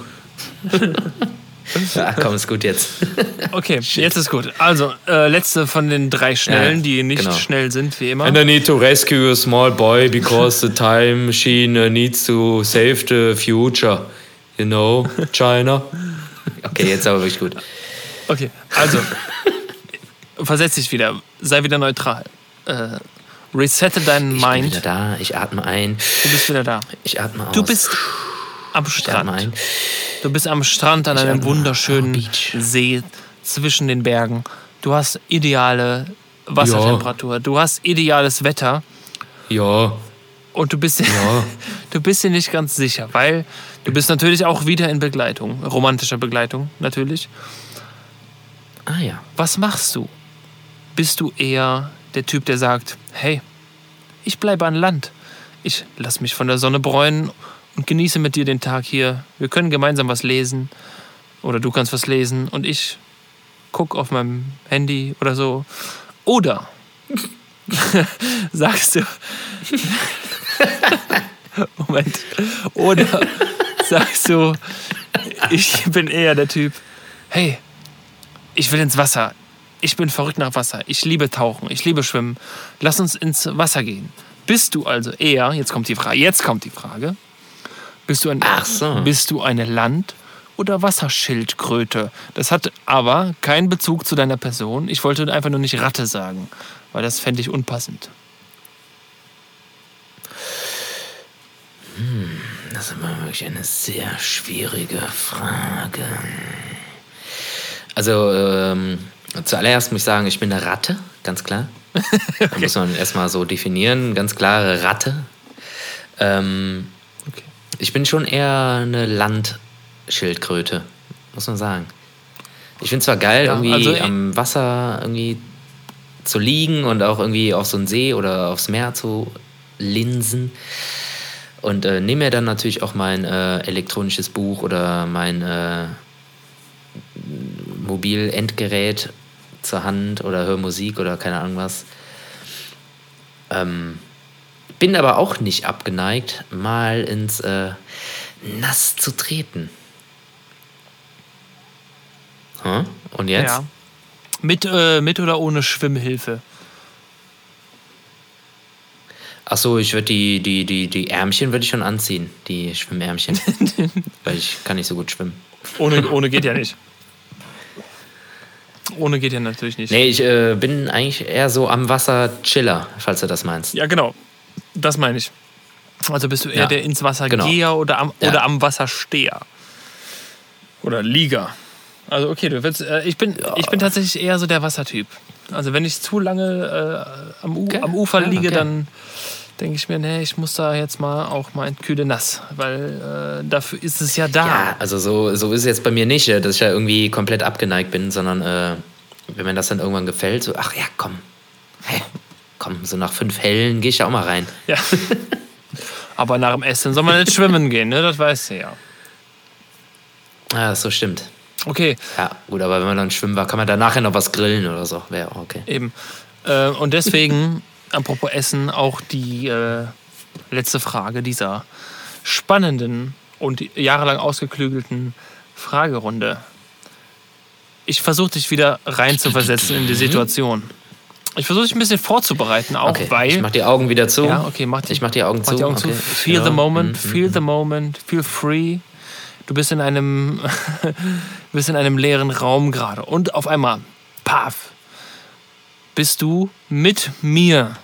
[LAUGHS] ja, komm, ist gut jetzt. [LAUGHS] Okay, jetzt ist gut. Also, äh, letzte von den drei Schnellen, Ja, die nicht genau. schnell sind, wie immer. And I need to rescue a small boy because the time machine needs to save the future. You know, China. [LAUGHS] Okay, jetzt aber wirklich gut. Okay, also, [LAUGHS] versetz dich wieder. Sei wieder neutral. Äh, resette deinen Ich bin Mind. wieder da, ich atme ein, Du bist wieder da. ich atme aus. Du bist am Strand. ein. Du bist am Strand an Ich einem wunderschönen oh, Beach. See zwischen den Bergen. Du hast ideale Wassertemperatur. Du hast ideales Wetter. Ja, Und du bist, Ja. [LAUGHS] du bist dir nicht ganz sicher, weil du bist natürlich auch wieder in Begleitung, romantischer Begleitung natürlich. ah ja. Was machst du? Bist du eher der Typ, der sagt, hey, ich bleibe an Land. Ich lass mich von der Sonne bräunen und genieße mit dir den Tag hier. Wir können gemeinsam was lesen oder du kannst was lesen und ich guck auf meinem Handy oder so. Oder [LAUGHS] sagst du [LAUGHS] Moment. Oder sagst du, ich bin eher der Typ, hey, ich will ins Wasser. ich bin verrückt nach Wasser. Ich liebe Tauchen. Ich liebe Schwimmen. Lass uns ins Wasser gehen. Bist du also eher, jetzt kommt die Frage, jetzt kommt die Frage, bist du, ein, so. bist du eine Land- oder Wasserschildkröte? Das hat aber keinen Bezug zu deiner Person. Ich wollte einfach nur nicht Ratte sagen, weil das fände ich unpassend. Das ist immer wirklich eine sehr schwierige Frage. Also, ähm, zuallererst muss ich sagen, ich bin eine Ratte, ganz klar. [LAUGHS] Da muss man erstmal so definieren, ganz klare Ratte. Ähm, Okay. Ich bin schon eher eine Landschildkröte, muss man sagen. Ich finde zwar geil, Ja, irgendwie also, am Wasser irgendwie zu liegen und auch irgendwie auf so einen See oder aufs Meer zu linsen. Und äh, nehme mir dann natürlich auch mein äh, elektronisches Buch oder mein äh, Mobilendgerät zur Hand oder höre Musik oder keine Ahnung was. Ähm, bin aber auch nicht abgeneigt, mal ins äh, Nass zu treten. Hm? Und jetzt? Ja. Mit, äh, mit oder ohne Schwimmhilfe? Ach so, ich würde die, die, die, die Ärmchen würde ich schon anziehen, die Schwimmärmchen. [LAUGHS] Weil ich kann nicht so gut schwimmen. Ohne, [LAUGHS] ohne geht ja nicht. Ohne geht ja natürlich nicht. Nee, ich äh, bin eigentlich eher so am Wasser Chiller, falls du das meinst. Ja, genau. Das meine ich. Also bist du eher Ja, der ins Wasser genau. Geher oder am, Ja. oder am Wasser Steher. Oder Lieger. Also okay, du willst, äh, ich, bin, ich bin tatsächlich eher so der Wassertyp. Also wenn ich zu lange äh, am, Okay. am Ufer Ja, liege, okay. dann denke ich mir, nee, ich muss da jetzt mal auch mal kühle Nass, weil äh, dafür ist es ja da. Ja, also so, so ist es jetzt bei mir nicht, äh, dass ich ja irgendwie komplett abgeneigt bin, sondern äh, wenn mir das dann irgendwann gefällt, so, ach ja, komm. Hey, komm, so nach fünf Hellen gehe ich ja auch mal rein. Ja. [LAUGHS] Aber nach dem Essen soll man nicht schwimmen gehen, ne? Das weißt du ja. Ja, das so stimmt. Okay, Ja, gut, aber wenn man dann schwimmen war, kann man da nachher noch was grillen oder so. Wäre auch okay. Eben. Äh, und deswegen, [LAUGHS] apropos Essen, auch die äh, letzte Frage dieser spannenden und jahrelang ausgeklügelten Fragerunde. Ich versuche dich wieder reinzuversetzen in die Situation. Ich versuche dich ein bisschen vorzubereiten, auch Okay, weil. ich mach die Augen wieder zu. ja, okay, mach die, Ich mach die Augen mach zu. Die Augen okay. zu. Feel the moment, Mhm. feel the moment, feel free. Du bist in einem, [LAUGHS] bist in einem leeren Raum gerade und auf einmal, paf, bist du mit mir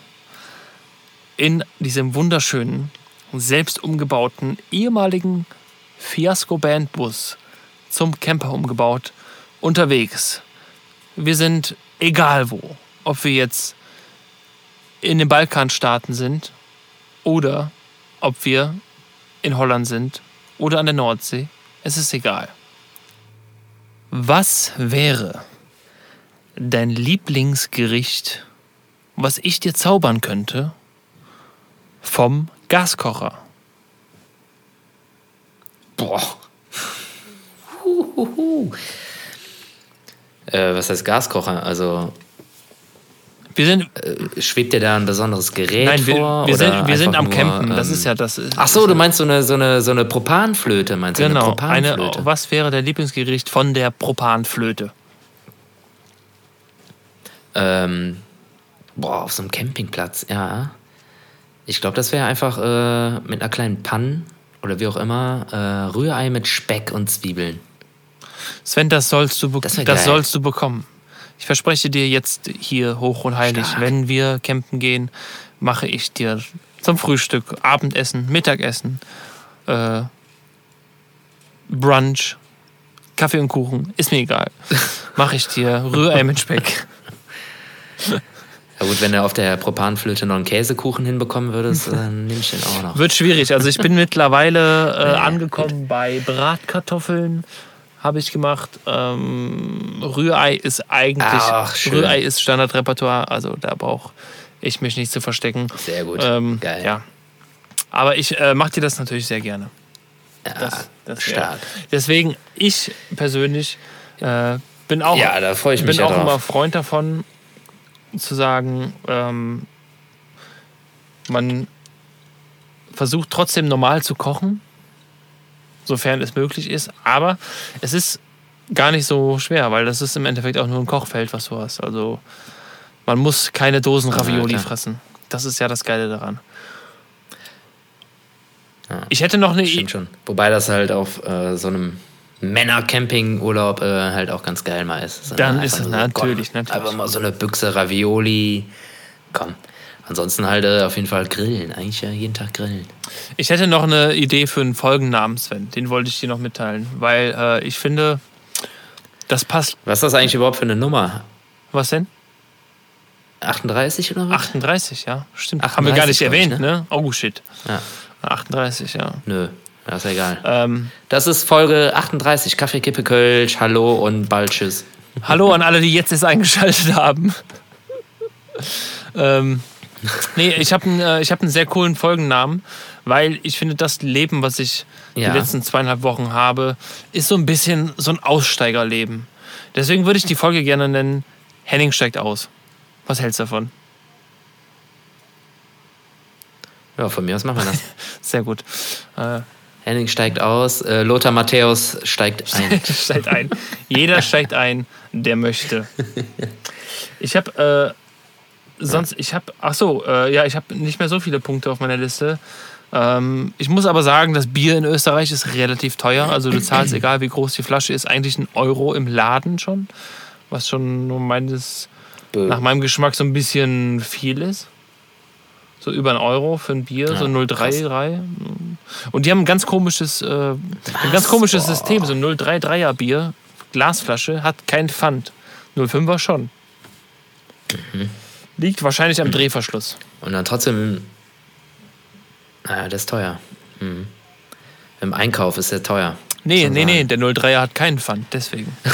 in diesem wunderschönen, selbst umgebauten ehemaligen Fiasco-Bandbus zum Camper umgebaut unterwegs. Wir sind egal wo, ob wir jetzt in den Balkanstaaten sind oder ob wir in Holland sind oder an der Nordsee. Es ist egal. Was wäre dein Lieblingsgericht, was ich dir zaubern könnte vom Gaskocher? Boah. Huhuhu. Äh, was heißt Gaskocher? Also Wir sind, äh, schwebt dir da ein besonderes Gerät nein, wir, vor? wir sind, wir sind am nur, Campen. Das ähm, ist ja das. Ach so, du meinst so eine, so eine, so eine Propanflöte, meinst du? Genau. Eine Eine, Propanflöte. was wäre der Lieblingsgericht von der Propanflöte? Ähm, boah, auf so einem Campingplatz, ja. Ich glaube, das wäre einfach äh, mit einer kleinen Panne oder wie auch immer äh, Rührei mit Speck und Zwiebeln. Sven, das sollst du, be Das das sollst du bekommen. Ich verspreche dir jetzt hier hoch und heilig, Stark. wenn wir campen gehen, mache ich dir zum Frühstück, Abendessen, Mittagessen, äh, Brunch, Kaffee und Kuchen, ist mir egal. [LAUGHS] Mache ich dir Rührei mit Speck. Ja gut, wenn du auf der Propanflöte noch einen Käsekuchen hinbekommen würdest, [LAUGHS] dann nehme ich den auch noch. Wird schwierig. Also ich bin mittlerweile äh, angekommen bei Bratkartoffeln. Habe ich gemacht. Ähm, Rührei ist eigentlich Ach. Rührei ist Standardrepertoire. Also da brauche ich mich nicht zu verstecken. Sehr gut. Ähm, Geil. Ja. Aber ich äh, mache dir das natürlich sehr gerne. Ja, Das, das stark. Deswegen ich persönlich äh, bin auch Ja, da freue ich mich bin ja auch immer drauf. Freund davon, zu sagen, ähm, man versucht trotzdem normal zu kochen, sofern es möglich ist. Aber es ist gar nicht so schwer, weil das ist im Endeffekt auch nur ein Kochfeld, was du hast. Also man muss keine Dosen Ravioli Ja, fressen. Das ist ja das Geile daran. Ja. Ich hätte noch eine Stimmt schon. Wobei das halt auf äh, so einem Männer-Camping-Urlaub äh, halt auch ganz geil mal ist. So Dann ist es so, natürlich, komm, natürlich. Einfach mal so eine Büchse Ravioli. Komm. Ansonsten halt äh, auf jeden Fall grillen. Eigentlich ja jeden Tag grillen. Ich hätte noch eine Idee für einen Folgennamen, Sven. Den wollte ich dir noch mitteilen, weil äh, ich finde, das passt. Was ist das eigentlich überhaupt für eine Nummer? Was denn? 38 oder was? 38, ja, stimmt. Haben wir gar 38, nicht glaub ich, erwähnt, ne? Oh shit. Ja. 38, ja. Nö, das ist egal. Ähm, Das ist Folge 38. Kaffee, Kippe, Kölsch. Hallo und bald tschüss. hallo an alle, die jetzt erst eingeschaltet haben. [LAUGHS] ähm, nee, ich habe einen, äh, ich hab einen sehr coolen Folgennamen, weil ich finde, das Leben, was ich Ja. die letzten zweieinhalb Wochen habe, ist so ein bisschen so ein Aussteigerleben. Deswegen würde ich die Folge gerne nennen: Henning steigt aus. Was hältst du davon? Ja, von mir aus machen wir das. [LAUGHS] Sehr gut. Äh, Henning steigt aus. Äh, Lothar Matthäus steigt [LAUGHS] ein. steigt ein. Jeder steigt ein, der möchte. [LAUGHS] Ich habe äh, sonst, ich habe, ach so, äh, ja, ich habe nicht mehr so viele Punkte auf meiner Liste. Ähm, ich muss aber sagen, das Bier in Österreich ist relativ teuer. Also du zahlst, [CLEARS THROAT] egal wie groß die Flasche ist, eigentlich ein Euro im Laden schon. Was schon meines, nach meinem Geschmack so ein bisschen viel ist. So über ein Euro für ein Bier, Ja, so 033. Und die haben ein ganz komisches, äh, ein ganz komisches System. So ein 033er Bier, Glasflasche, hat kein Pfand. 05er schon. Liegt wahrscheinlich am Drehverschluss. Und dann trotzdem. Naja, der ist teuer. Mhm. Im Einkauf ist der teuer. Nee, nee, sagen. nee, der 03er hat keinen Pfand, deswegen. [LAUGHS]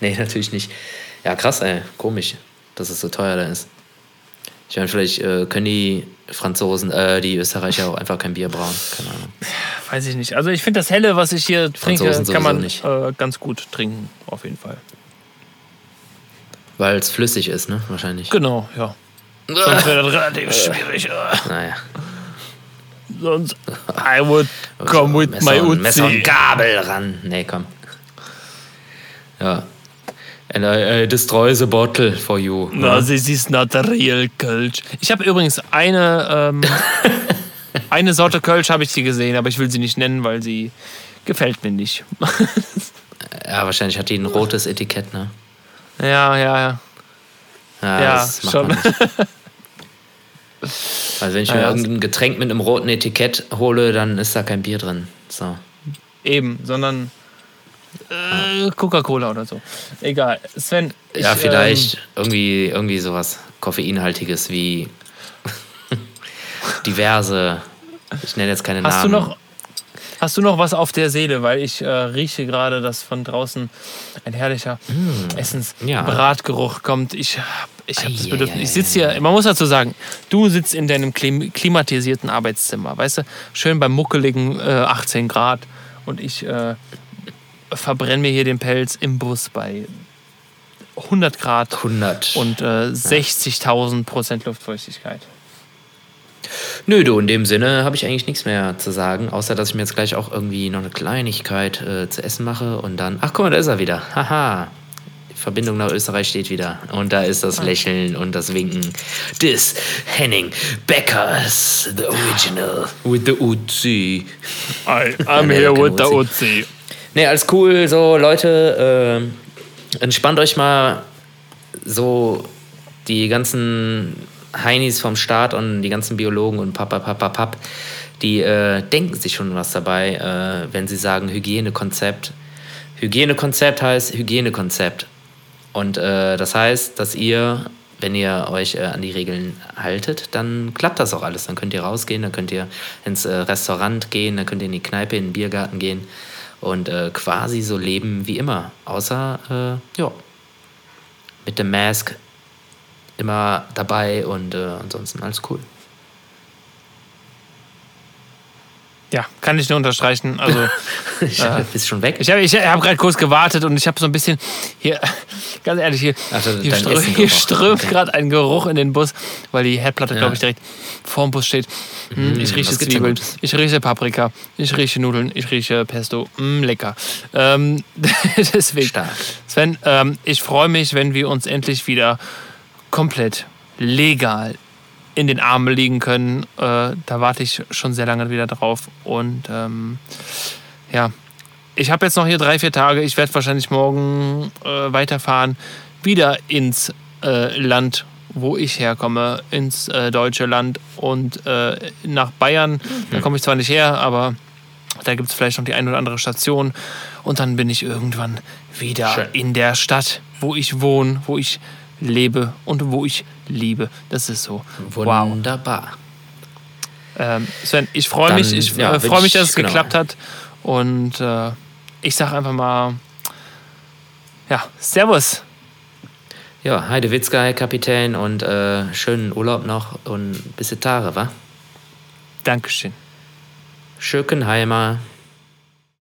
Nee, natürlich nicht. Ja, krass, ey. Komisch, dass es so teuer da ist. Ich meine, vielleicht äh, können die Franzosen, äh, die Österreicher auch einfach kein Bier brauen. Keine Ahnung. Weiß ich nicht. Also ich finde das Helle, was ich hier trinke, Franzosen kann man äh, ganz gut trinken, auf jeden Fall. Weil es flüssig ist, ne? Wahrscheinlich. Genau, ja. Sonst wäre das relativ schwierig. äh. Naja. Sonst I would come with Messer my und, Messer und Uzi. Gabel ran. Nee, komm. Ja. And I, I destroy the bottle for you. No, this is not a real Kölsch. Ich habe übrigens eine, ähm, [LAUGHS] eine Sorte Kölsch habe ich sie gesehen, aber ich will sie nicht nennen, weil sie gefällt mir nicht. [LAUGHS] Ja, wahrscheinlich hat die ein rotes Etikett, ne? Ja, ja, ja. Ja, Ja, das macht schon. man nicht. [LAUGHS] Also wenn ich mir ja. irgendein Getränk mit einem roten Etikett hole, dann ist da kein Bier drin. So. Eben, sondern äh, Coca-Cola oder so. Egal. Sven, ich, ja, vielleicht Ähm, irgendwie, irgendwie sowas Koffeinhaltiges wie [LAUGHS] diverse. Ich nenne jetzt keine hast, du Namen. noch, hast du noch was auf der Seele? Weil ich äh, rieche gerade, dass von draußen ein herrlicher ja. Essensbratgeruch kommt. Ich habe ich hab das Bedürfnis. Ich sitze hier, man muss dazu sagen, du sitzt in deinem klim klimatisierten Arbeitszimmer, weißt du? Schön bei muckeligen äh, 18 Grad und ich äh, verbrenne mir hier den Pelz im Bus bei 100 Grad 100. und äh, 60.000 Prozent Luftfeuchtigkeit. Nö, du, in dem Sinne habe ich eigentlich nichts mehr zu sagen, außer dass ich mir jetzt gleich auch irgendwie noch eine Kleinigkeit äh, zu essen mache und dann. Ach, guck mal, da ist er wieder. Haha. Die Verbindung nach Österreich steht wieder. Und da ist Ah. das Lächeln und das Winken des Henning Beckers, the original, with the Uzi. I, [LAUGHS] I'm here with the Uzi. Uzi. Nee, alles cool. So, Leute, äh, entspannt euch mal so die ganzen Heinis vom Staat und die ganzen Biologen und papapapapap, die äh, denken sich schon was dabei, äh, wenn sie sagen Hygienekonzept. Hygienekonzept heißt Hygienekonzept. Und äh, das heißt, dass ihr, wenn ihr euch äh, an die Regeln haltet, dann klappt das auch alles. Dann könnt ihr rausgehen, dann könnt ihr ins äh, Restaurant gehen, dann könnt ihr in die Kneipe, in den Biergarten gehen und äh, quasi so leben wie immer. Außer, ja, mit dem Mask immer dabei und äh, ansonsten alles cool. Ja, kann ich nur unterstreichen. Also, ich [LAUGHS] äh, bist schon weg. Ich habe ich hab gerade kurz gewartet und ich habe so ein bisschen hier, [LAUGHS] ganz ehrlich, hier, also hier, strö hier strömt okay. gerade ein Geruch in den Bus, weil die Herdplatte, ja. glaube ich, direkt vorm Bus steht. Mm, ich rieche Zwiebeln, ich rieche Paprika, ich rieche Nudeln, ich rieche Pesto. Mm, lecker. Ähm, [LAUGHS] deswegen, Stark. Sven, ähm, ich freue mich, wenn wir uns endlich wieder komplett legal in den Armen liegen können. Äh, da warte ich schon sehr lange wieder drauf. Und ähm, ja, ich habe jetzt noch hier drei, vier Tage. Ich werde wahrscheinlich morgen äh, weiterfahren, wieder ins äh, Land, wo ich herkomme, ins äh, deutsche Land und äh, nach Bayern. Mhm. Da komme ich zwar nicht her, aber da gibt es vielleicht noch die eine oder andere Station. Und dann bin ich irgendwann wieder Schön. in der Stadt, wo ich wohne, wo ich lebe und wo ich liebe. Das ist so. Wunderbar. Wow. Ähm, Sven, ich freue mich, ich ja, äh, freue mich, dass es genau. geklappt hat. Und äh, ich sage einfach mal, ja, Servus. Ja, Heide Witzka, Herr Kapitän, und äh, schönen Urlaub noch und bis Tage, wa? Dankeschön. Schöckenheimer.